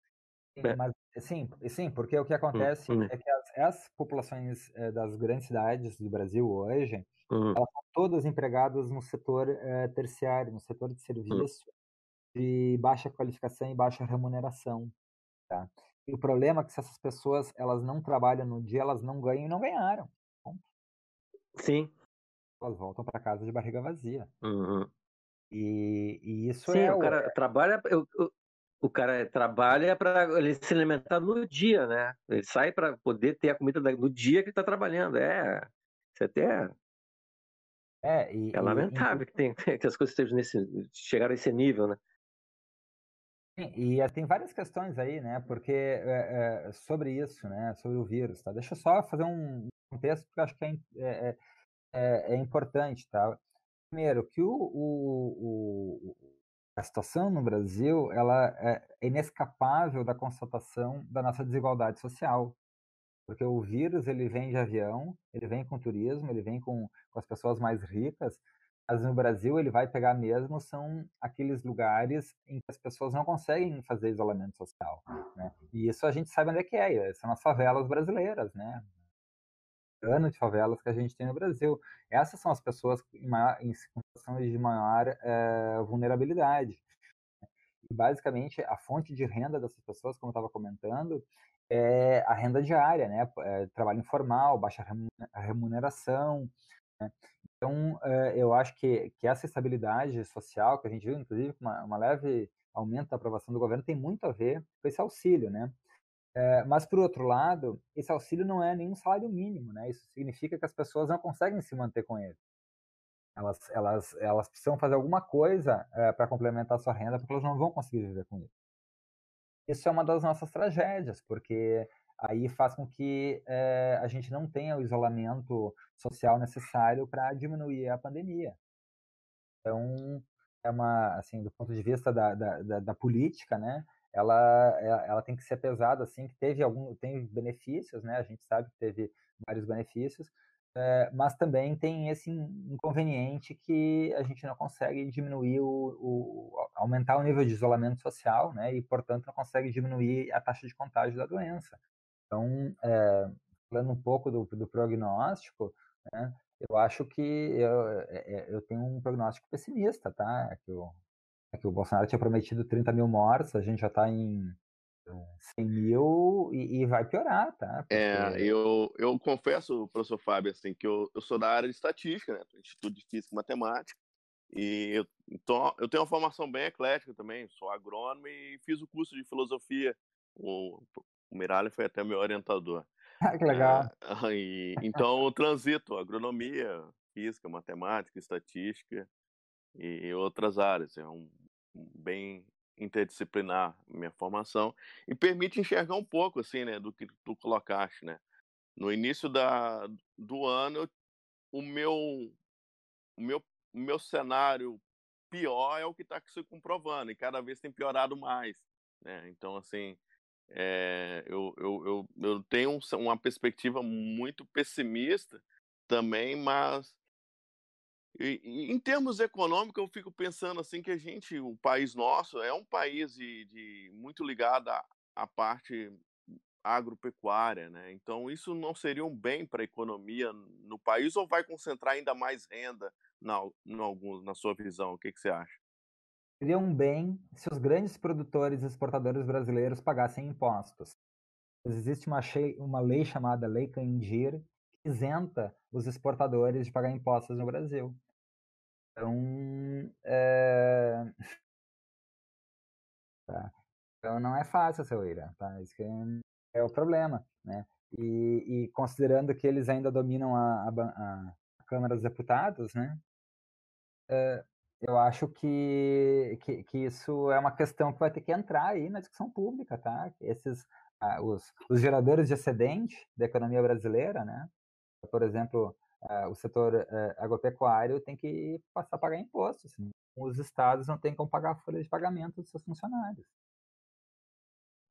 é. mas sim, sim, porque o que hum, acontece hum, hum. é que as, as populações eh, das grandes cidades do Brasil hoje,
hum.
elas são todas empregadas no setor eh, terciário, no setor de hum. De baixa qualificação e baixa remuneração, tá? E o problema é que se essas pessoas elas não trabalham no dia, elas não ganham e não ganharam.
Sim.
Elas voltam para casa de barriga vazia.
Uhum.
E, e, isso
Sim,
é
o cara
é
trabalha, o, o cara trabalha para ele se alimentar no dia, né? Ele sai para poder ter a comida no dia que está trabalhando. É, isso até
é, e,
é lamentável e, que, tem, que as coisas estejam nesse, chegaram a esse nível, né?
E tem várias questões aí, né? Porque é, é, sobre isso, né? Sobre o vírus, tá? Deixa eu só fazer um contexto porque eu acho que é, é, é, é importante, tá? Primeiro, que o, o, o, a situação no Brasil ela é inescapável da constatação da nossa desigualdade social, porque o vírus ele vem de avião, ele vem com turismo, ele vem com, com as pessoas mais ricas, mas no Brasil ele vai pegar mesmo são aqueles lugares em que as pessoas não conseguem fazer isolamento social, né? E isso a gente sabe onde é que é, são as favelas brasileiras, né? Ano de favelas que a gente tem no Brasil. Essas são as pessoas em, maior, em situações de maior é, vulnerabilidade. Basicamente a fonte de renda dessas pessoas, como eu estava comentando, é a renda diária, né? É, trabalho informal, baixa remuneração, né? Então, eh, eu acho que, que essa estabilidade social que a gente viu, inclusive, uma, uma leve aumento da aprovação do governo, tem muito a ver com esse auxílio, né? É, mas, por outro lado, esse auxílio não é nenhum salário mínimo, né? Isso significa que as pessoas não conseguem se manter com ele. Elas, elas, elas precisam fazer alguma coisa é, para complementar a sua renda, porque elas não vão conseguir viver com isso. Isso é uma das nossas tragédias, porque aí faz com que é, a gente não tenha o isolamento social necessário para diminuir a pandemia. Então, é uma, assim, do ponto de vista da, da, da, da política, né, ela, ela tem que ser pesada, assim, que teve algum, tem benefícios, né, a gente sabe que teve vários benefícios, é, mas também tem esse inconveniente que a gente não consegue diminuir o, o, aumentar o nível de isolamento social, né, e portanto não consegue diminuir a taxa de contágio da doença. Então, é, falando um pouco do, do prognóstico, né, eu acho que eu, eu tenho um prognóstico pessimista, tá? É que, o, é que o Bolsonaro tinha prometido 30 mil mortes, a gente já está em 100 mil e, e, vai piorar, tá?
Porque... É, eu, eu confesso, professor Fábio, assim, que eu, eu sou da área de estatística, né? Instituto de Física e Matemática, e eu, então, eu tenho uma formação bem eclética também, sou agrônomo e fiz o curso de filosofia. O, o Miralha foi até meu orientador.
Ah, que legal.
Ah, e, então, eu transito agronomia, física, matemática, estatística e outras áreas. É um bem interdisciplinar minha formação e permite enxergar um pouco assim, né, do que tu colocaste, né? No início da, do ano, o meu o meu o meu cenário pior é o que está se comprovando e cada vez tem piorado mais, né? Então assim, é, eu, eu, eu, eu tenho uma perspectiva muito pessimista também, mas e, e, em termos econômicos, eu fico pensando assim que a gente, o país nosso, é um país de, de muito ligado à, à, parte agropecuária, né? Então isso não seria um bem para a economia no país ou vai concentrar ainda mais renda na, na sua visão? O que, que você acha?
Seria um bem se os grandes produtores e exportadores brasileiros pagassem impostos. Existe uma, uma lei chamada Lei Candir que isenta os exportadores de pagar impostos no Brasil. Então, é... Tá. então não é fácil, seu Ira, tá? Isso é o problema, né? E, e, considerando que eles ainda dominam a, a, a Câmara dos Deputados, né? É, eu acho que, que, que, isso é uma questão que vai ter que entrar aí na discussão pública, tá? Esses, ah, os, os geradores de excedente da economia brasileira, né? Por exemplo, ah, o setor eh, agropecuário tem que passar a pagar impostos. Assim. Os estados não têm como pagar a folha de pagamento dos seus funcionários.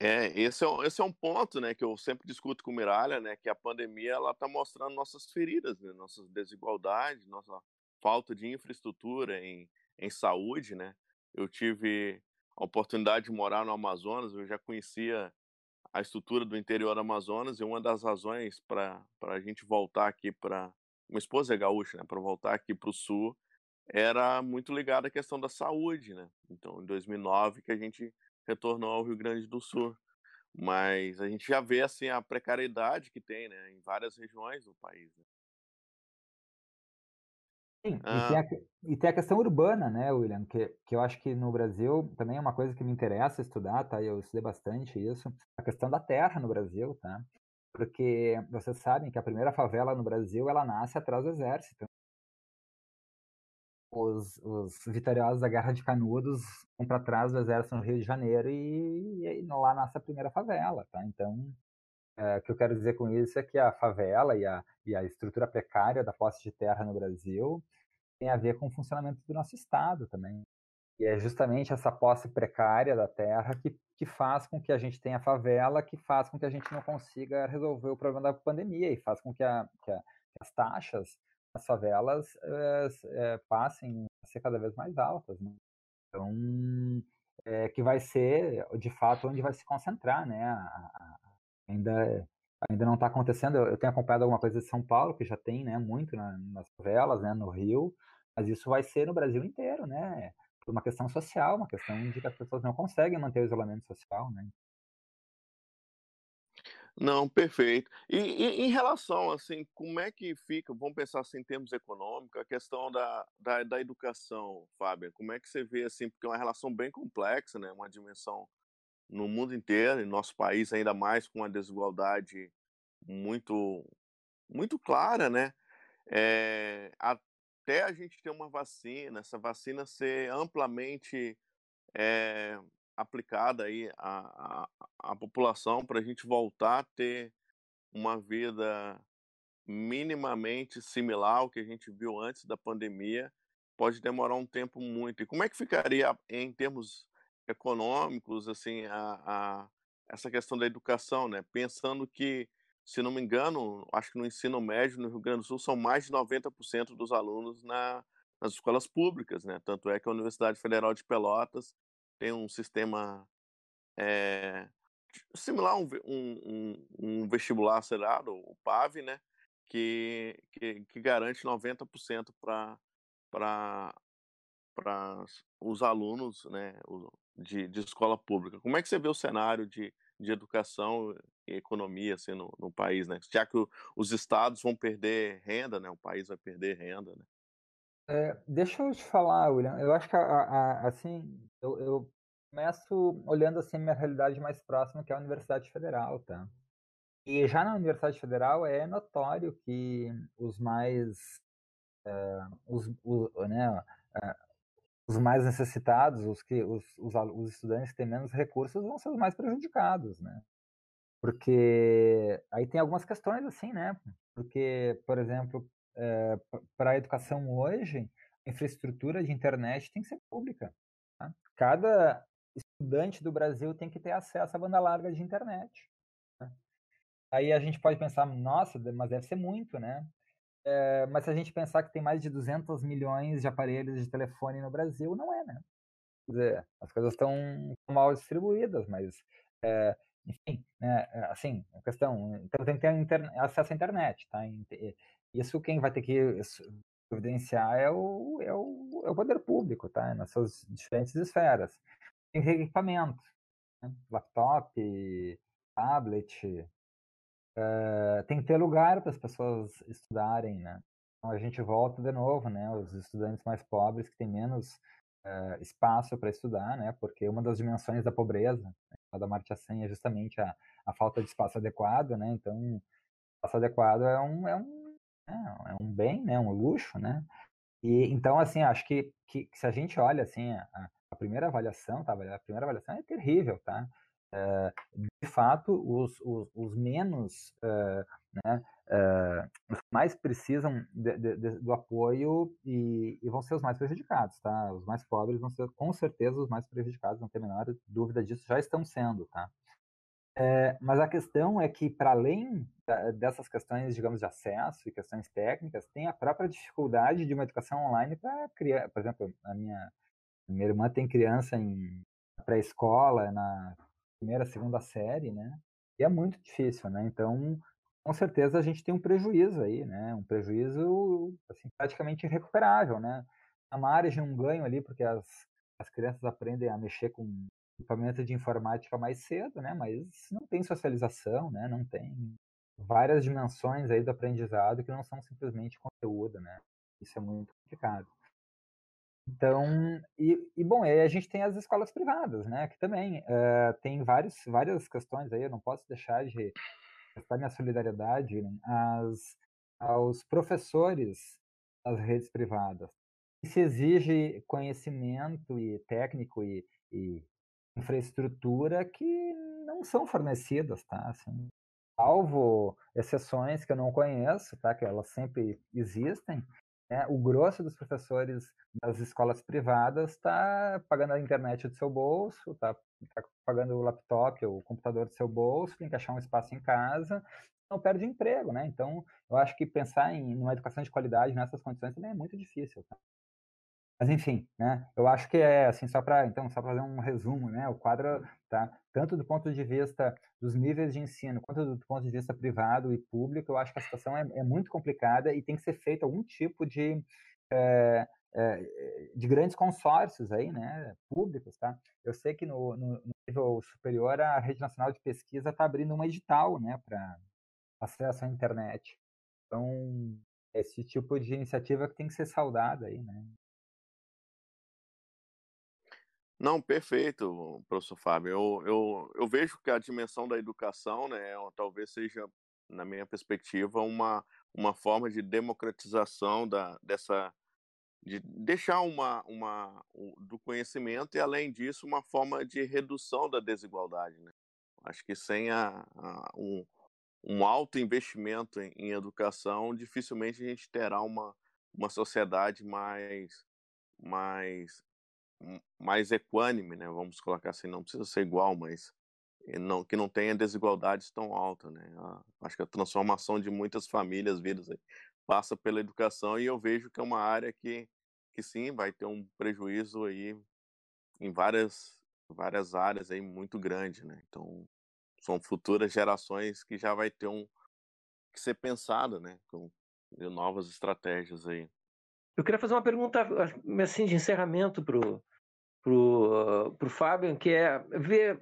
É, esse é, esse é um ponto, né, que eu sempre discuto com o Miralha, né, que a pandemia ela está mostrando nossas feridas, né, nossas desigualdades, nossa falta de infraestrutura em em saúde, né? Eu tive a oportunidade de morar no Amazonas, eu já conhecia a estrutura do interior do Amazonas e uma das razões para a gente voltar aqui para. Minha esposa é gaúcha, né? Para voltar aqui para o sul era muito ligada à questão da saúde, né? Então, em 2009 que a gente retornou ao Rio Grande do Sul. Mas a gente já vê assim a precariedade que tem, né, em várias regiões do país. Né?
Sim, e tem, a, e tem a questão urbana, né, William, que, que eu acho que no Brasil também é uma coisa que me interessa estudar, tá? Eu estudei bastante isso, a questão da terra no Brasil, tá? Porque vocês sabem que a primeira favela no Brasil, ela nasce atrás do exército. Os, os vitoriosos da Guerra de Canudos vão para trás do exército no Rio de Janeiro e, e lá nasce a primeira favela, tá? Então, é, o que eu quero dizer com isso é que a favela e a, e a estrutura precária da posse de terra no Brasil tem a ver com o funcionamento do nosso Estado também. E é justamente essa posse precária da terra que, que faz com que a gente tenha favela, que faz com que a gente não consiga resolver o problema da pandemia e faz com que, a, que, a, que as taxas das favelas é, é, passem a ser cada vez mais altas. Né? Então, é, que vai ser, de fato, onde vai se concentrar né, a, ainda ainda não está acontecendo. Eu, tenho acompanhado alguma coisa de São Paulo, que já tem, né, muito na, nas favelas, né, no Rio, mas isso vai ser no Brasil inteiro, né, por uma questão social, uma questão de que as pessoas não conseguem manter o isolamento social, né.
Não, perfeito. E, e, em relação, assim, como é que fica, vamos pensar assim em termos econômicos, a questão da, da, da educação, Fábio, como é que você vê, assim, porque é uma relação bem complexa, né, uma dimensão no mundo inteiro, em nosso país ainda mais com a desigualdade muito muito clara, né? É, até a gente ter uma vacina, essa vacina ser amplamente é, aplicada aí à, à, à população para a gente voltar a ter uma vida minimamente similar ao que a gente viu antes da pandemia, pode demorar um tempo muito. E como é que ficaria em termos econômicos, assim, a, a essa questão da educação, né? Pensando que, se não me engano, acho que no ensino médio no Rio Grande do Sul são mais de 90% dos alunos na, nas escolas públicas, né? Tanto é que a Universidade Federal de Pelotas tem um sistema é, similar a um, um, um, vestibular acelerado, o PAV, né? Que, que, que garante 90% para os alunos né, de, de escola pública. Como é que você vê o cenário de, de educação e economia assim, no, no país, né? Já que o, os estados vão perder renda, né? O país vai perder renda, né?
É, deixa eu te falar, William. Eu acho que a, a, assim, eu, eu, começo olhando assim minha realidade mais próxima, que é a Universidade Federal, tá? E já na Universidade Federal é notório que os mais é, os, os, né, os mais necessitados, os que os, os, os estudantes que têm menos recursos vão ser os mais prejudicados, né? Porque aí tem algumas questões assim, né? Porque, por exemplo, é, para a educação hoje, a infraestrutura de internet tem que ser pública. Tá? Cada estudante do Brasil tem que ter acesso à banda larga de internet. Né? Aí a gente pode pensar, nossa, mas deve ser muito, né? É, mas se a gente pensar que tem mais de 200 milhões de aparelhos de telefone no Brasil, não é, né? Quer dizer, as coisas estão mal distribuídas, mas, é, enfim, né, assim, a questão, então tem que ter acesso à internet, tá? Isso quem vai ter que providenciar é o, é o, é o poder público, tá? Nas suas diferentes esferas. Tem que ter equipamento, né? laptop, tablet, tem que ter lugar para as pessoas estudarem, né? Então a gente volta de novo, né? Os estudantes mais pobres que têm menos uh, espaço para estudar, né? Porque uma das dimensões da pobreza, né? da Martia Sen, é justamente a, a falta de espaço adequado, né? Então, espaço adequado é um, é um é, é um bem, né, um luxo, né? E então assim, acho que, que, que se a gente olha assim a, a, primeira avaliação, tá? A primeira avaliação é terrível, tá? É, de fato, os, os, os menos, é, né, é, os mais precisam de, de, de, do apoio e, e, vão ser os mais prejudicados, tá? Os mais pobres vão ser com certeza os mais prejudicados, não tem a menor dúvida disso, já estão sendo, tá? É, mas a questão é que, para além dessas questões, digamos, de acesso e questões técnicas, tem a própria dificuldade de uma educação online para criar. Por exemplo, a minha, minha irmã tem criança em pré-escola, na primeira, segunda série, né? E é muito difícil, né? Então, com certeza a gente tem um prejuízo aí, né? Um prejuízo assim, praticamente irrecuperável, né? A margem, um ganho ali, porque as, as crianças aprendem a mexer com equipamento de informática mais cedo, né? Mas não tem socialização, né? Não tem várias dimensões aí do aprendizado que não são simplesmente conteúdo, né? Isso é muito complicado. Então, e, e bom, aí a gente tem as escolas privadas, né? Que também uh, tem vários, várias questões aí, eu não posso deixar de prestar minha solidariedade né, aos professores das redes privadas. Se exige conhecimento e técnico e, e infraestrutura que não são fornecidas, tá? Assim, salvo exceções que eu não conheço, tá? Que elas sempre existem. Né? O grosso dos professores das escolas privadas está pagando a internet do seu bolso, está tá pagando o laptop ou o computador do seu bolso, tem que achar um espaço em casa, não perde emprego, né? Então, eu acho que pensar em uma educação de qualidade nessas condições também é muito difícil. Tá? Mas enfim, né? Eu acho que é assim só para então só fazer um resumo, né? O quadro tá tanto do ponto de vista dos níveis de ensino quanto do ponto de vista privado e público. Eu acho que a situação é, é muito complicada e tem que ser feito algum tipo de é, é, de grandes consórcios aí, né? Públicos, tá? Eu sei que no, no, no nível superior a rede nacional de pesquisa está abrindo um edital, né? Para acesso à internet. Então esse tipo de iniciativa que tem que ser saudada aí, né?
Não, perfeito, professor Fábio. Eu, eu, eu vejo que a dimensão da educação, né, talvez seja, na minha perspectiva, uma, uma forma de democratização da, dessa, de deixar uma, uma do conhecimento e além disso uma forma de redução da desigualdade, né? Acho que sem a, a um, um alto investimento em, em, educação, dificilmente a gente terá uma, uma sociedade mais mais mais equânime, né? Vamos colocar assim, não precisa ser igual, mas não, que não tenha desigualdades tão altas, né? A, acho que a transformação de muitas famílias, vidas aí, passa pela educação e eu vejo que é uma área que, que sim, vai ter um prejuízo aí em várias, várias áreas aí muito grande, né? Então, são futuras gerações que já vai ter um que ser pensado, né? Com novas estratégias aí.
Eu queria fazer uma pergunta assim de encerramento pro pro, pro Fábio, que é ver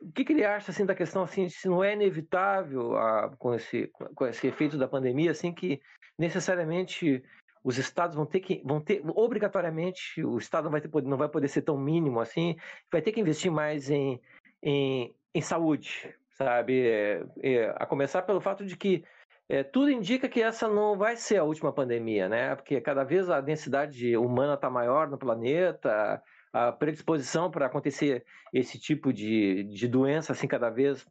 o que, que, ele acha assim da questão assim se não é inevitável a, com esse com esse efeito da pandemia assim que necessariamente os estados vão ter que vão ter obrigatoriamente o estado não vai ter não vai poder ser tão mínimo assim vai ter que investir mais em em, em saúde sabe é, é, a começar pelo fato de que é, tudo indica que essa não vai ser a última pandemia, né? Porque cada vez a densidade humana está maior no planeta, a predisposição para acontecer esse tipo de, de doença assim cada vez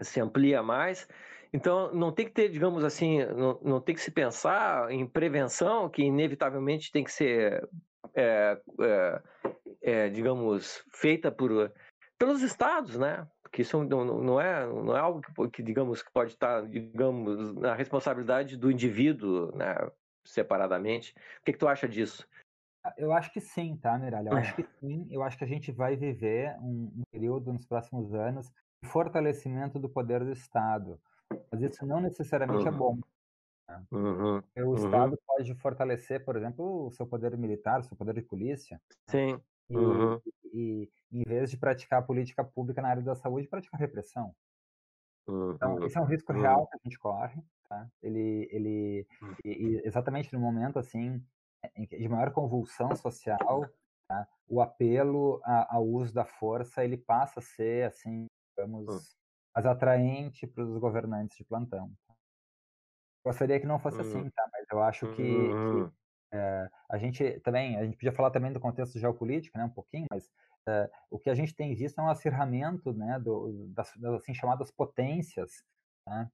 se amplia mais. Então, não tem que ter, digamos assim, não, não tem que se pensar em prevenção, que inevitavelmente tem que ser, é, é, é, digamos, feita por, pelos estados, né? Porque isso não, não, é, não é algo que, que, digamos, que pode estar, digamos, na responsabilidade do indivíduo, né? separadamente. O que, que tu acha disso?
Eu acho que sim, tá, Miralha? Eu acho que sim. Eu acho que a gente vai viver um, um período nos próximos anos de fortalecimento do poder do Estado. Mas isso não necessariamente é uhum. é bom. Né? Uhum. O uhum. Estado pode fortalecer, por exemplo, o seu poder militar, o seu poder de polícia.
Sim.
E, uhum. e, e, em vez de praticar política pública na área da saúde, praticar repressão. Então, esse é um risco real que a gente corre. Tá? Ele, ele, hum. e, exatamente no momento assim de maior convulsão social, tá? o apelo ao uso da força ele passa a ser assim, digamos, hum. mais atraente para os governantes de plantão. Tá? Gostaria que não fosse hum. assim, tá? Mas eu acho que, que hum. é, a gente também, a gente podia falar também do contexto geopolítico, né, um pouquinho, mas é, o que a gente tem visto é um acirramento, né, do, das, das assim chamadas potências, tá?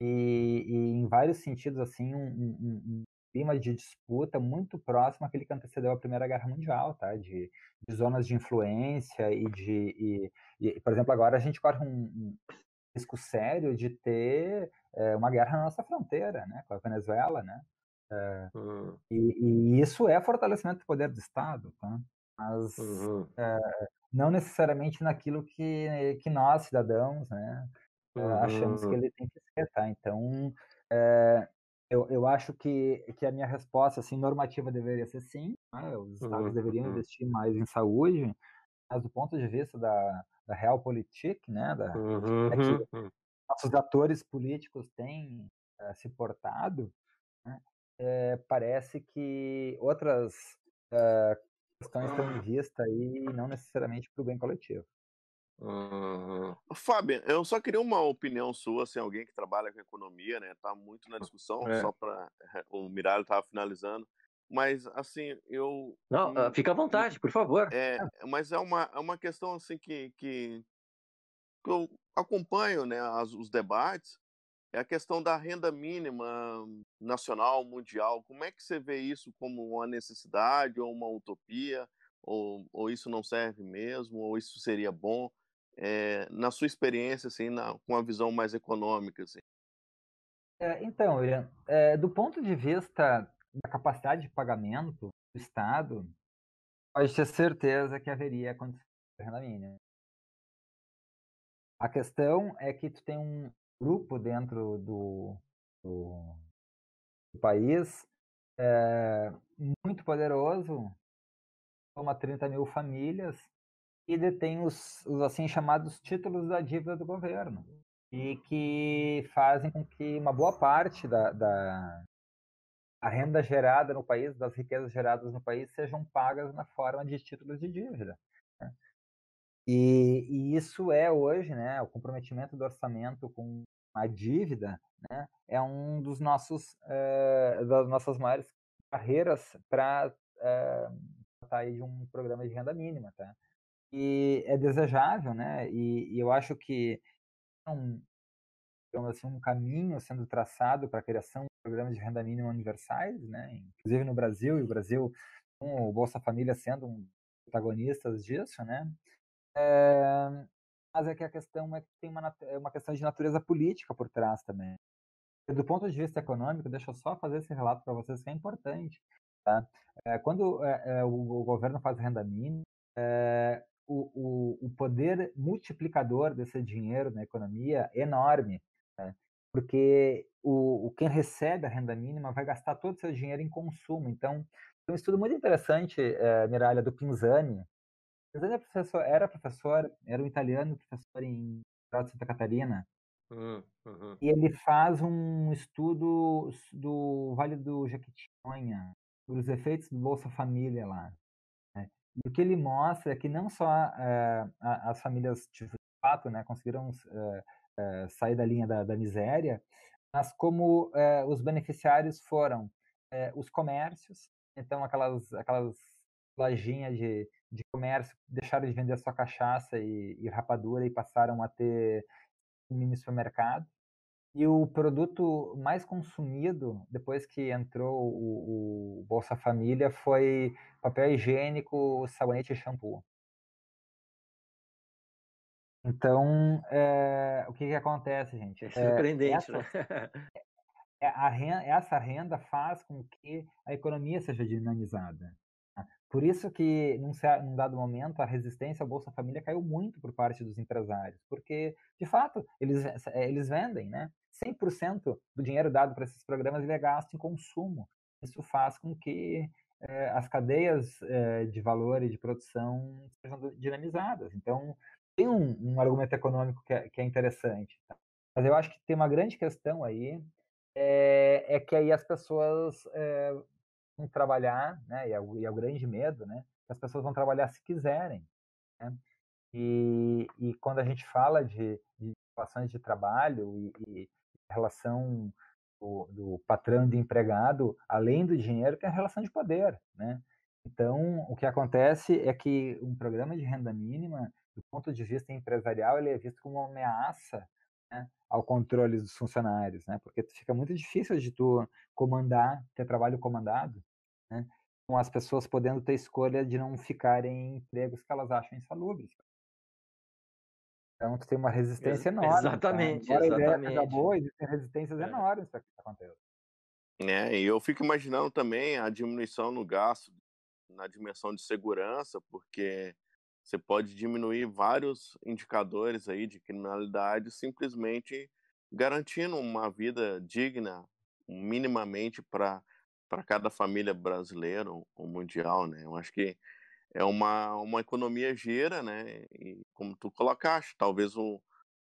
E, e, em vários sentidos assim um, um, clima de disputa muito próximo àquele que antecedeu a Primeira Guerra Mundial, tá? De, de zonas de influência e de, e, e, por exemplo, agora a gente corre um, risco sério de ter é, uma guerra na nossa fronteira, né? Com a Venezuela, né? É, uhum. e, e, isso é fortalecimento do poder do Estado, tá? Mas uhum. é, não necessariamente naquilo que, que nós, cidadãos, né? Uhum. achamos que ele tem que ser, tá? Então, é, eu, eu acho que, que a minha resposta assim, normativa deveria ser sim, né? os estados uhum. deveriam uhum. investir mais em saúde, mas do ponto de vista da, da realpolitik, né, da, uhum. é que uhum. nossos atores políticos têm é, se portado, né, é, parece que outras é, questões estão em vista e não necessariamente para o bem coletivo.
Uhum. Fábio, eu só queria uma opinião sua, assim, alguém que trabalha com economia, né? Tá muito na discussão, é. só para o Miralho tava finalizando. Mas, assim, eu.
Não, hum, fica à vontade, por favor.
É, mas é uma, é uma questão, assim, que, que, que eu acompanho, né, as, os debates. É a questão da renda mínima nacional, mundial. Como é que você vê isso como uma necessidade ou uma utopia? Ou, ou isso não serve mesmo? Ou isso seria bom? É, na sua experiência, assim, na, com uma visão mais econômica? Assim?
É, então, William, é, do ponto de vista da capacidade de pagamento do Estado, pode ter certeza que haveria condição de renda mínima. A questão é que tu tem um grupo dentro do, do, do país é, muito poderoso, toma 30 mil famílias, e detém os, os assim chamados títulos da dívida do governo e que fazem com que uma boa parte da, da a renda gerada no país, das riquezas geradas no país, sejam pagas na forma de títulos de dívida. Né? E, e, isso é hoje, né, o comprometimento do orçamento com a dívida, né, é um dos nossos uh, das nossas maiores barreiras para uh, sair de um programa de renda mínima, tá? E é desejável, né? E, e eu acho que um, assim, um caminho sendo traçado para a criação de programas de renda mínima universais, né? Inclusive no Brasil e o Brasil com o Bolsa Família sendo um protagonistas disso, né? É, mas é que a questão é que tem uma, é uma questão de natureza política por trás também. Do ponto de vista econômico, deixa eu só fazer esse relato para vocês que é importante. Tá? É, quando é, o, o, governo faz renda mínima, o, o, o, poder multiplicador desse dinheiro na economia é enorme, né? porque o, o, quem recebe a renda mínima vai gastar todo o seu dinheiro em consumo. Então, um estudo muito interessante, é, Miralha, do Pinzani, Zé professor, era professor, era um italiano, professor em Santa Catarina. Hum, uhum. E ele faz um estudo do Vale do Jequitinhonha, os efeitos do Bolsa Família lá. E o que ele mostra é que não só é, as famílias, de fato, né, conseguiram é, sair da linha da, da miséria, mas como os beneficiários foram os comércios, então aquelas, aquelas lojinhas de de comércio deixaram de vender sua cachaça e, e rapadura e passaram a ter mini supermercado. E o produto mais consumido depois que entrou o, o Bolsa Família foi papel higiênico, sabonete e shampoo. Então, é, o que, que acontece, gente?
É surpreendente,
essa, né? É, renda, essa renda faz com que a economia seja dinamizada. Por isso que, num, num, dado momento, a resistência ao Bolsa Família caiu muito por parte dos empresários, porque, de fato, eles, eh, eles vendem, né? 100% do dinheiro dado para esses programas ele é gasto em consumo. Isso faz com que eh, as cadeias eh, de valor e de produção sejam dinamizadas. Então, tem um, um argumento econômico que é, que é interessante. Tá? Mas eu acho que tem uma grande questão aí, é, é que aí as pessoas vão trabalhar, né, e é, o, e é o grande medo, né, que as pessoas vão trabalhar se quiserem. Né? E, e quando a gente fala de, de de trabalho e, e relação do, do, patrão e do empregado, além do dinheiro, tem a relação de poder, né? Então, o que acontece é que um programa de renda mínima, do ponto de vista empresarial, ele é visto como uma ameaça né, ao controle dos funcionários, né? Porque fica muito difícil de tu comandar, ter trabalho comandado, né? Com as pessoas podendo ter escolha de não ficarem em empregos que elas acham insalubres. Então, tu tem uma resistência Ex enorme.
Exatamente, tá? exatamente. A
boa, existem resistências é. enormes para que isso aconteça.
É, e eu fico imaginando também a diminuição no gasto na dimensão de segurança, porque você pode diminuir vários indicadores aí de criminalidade simplesmente garantindo uma vida digna minimamente para para cada família brasileira ou mundial, né? Eu acho que é uma, uma economia gira, né? E como tu colocaste, talvez um,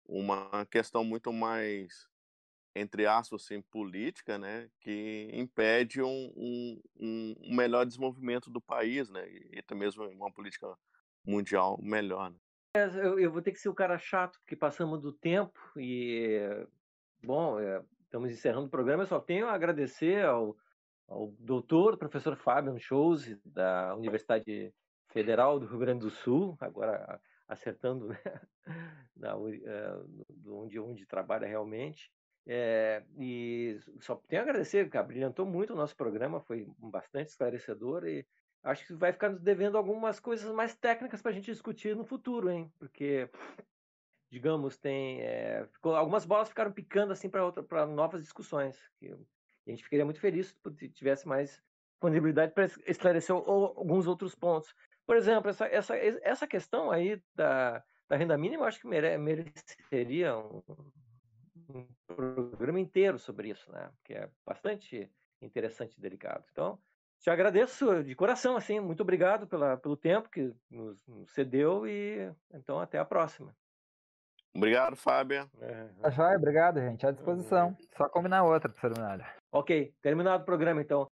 uma questão muito mais entre aspas assim, política, né, que impede um, um, um melhor desenvolvimento do país, né, e até mesmo uma política mundial melhor. Né?
É, eu, eu, vou ter que ser o cara chato, porque passamos do tempo e, bom, é, estamos encerrando o programa. Eu só tenho a agradecer ao, ao doutor, professor Fábio Shows, da Universidade Federal do Rio Grande do Sul, agora acertando né, na, uh, onde, onde trabalha realmente. É, e só tenho a agradecer, que brilhantou muito o nosso programa, foi bastante esclarecedor e acho que vai ficar nos devendo algumas coisas mais técnicas para a gente discutir no futuro, hein? Porque, digamos, tem é, ficou, algumas bolas ficaram picando assim para novas discussões. Que a gente ficaria muito feliz se tivesse mais disponibilidade para esclarecer alguns outros pontos. Por exemplo, essa, essa, essa questão aí da, da renda mínima, eu acho que mere, mereceria um, um programa inteiro sobre isso, né? Que é bastante interessante e delicado. Então, te agradeço de coração, assim, muito obrigado pela, pelo tempo que nos, nos cedeu e então até a próxima.
Obrigado, Fábio.
É. Tá joia, obrigado, gente. À disposição. É. Só combinar outra, professor Minalha.
Ok, terminado o programa, então.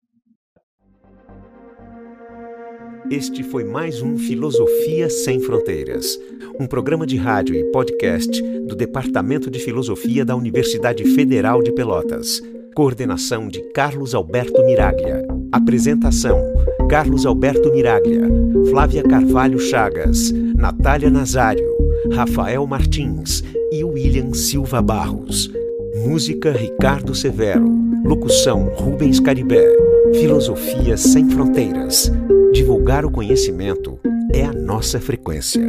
Este foi mais um Filosofia Sem Fronteiras, um programa de rádio e podcast do Departamento de Filosofia da Universidade Federal de Pelotas. Coordenação de Carlos Alberto Miraglia. Apresentação: Carlos Alberto Miraglia, Flávia Carvalho Chagas, Natália Nazário, Rafael Martins e William Silva Barros. Música Ricardo Severo. Locução Rubens Caribé. Filosofia Sem Fronteiras. Divulgar o conhecimento é a nossa frequência.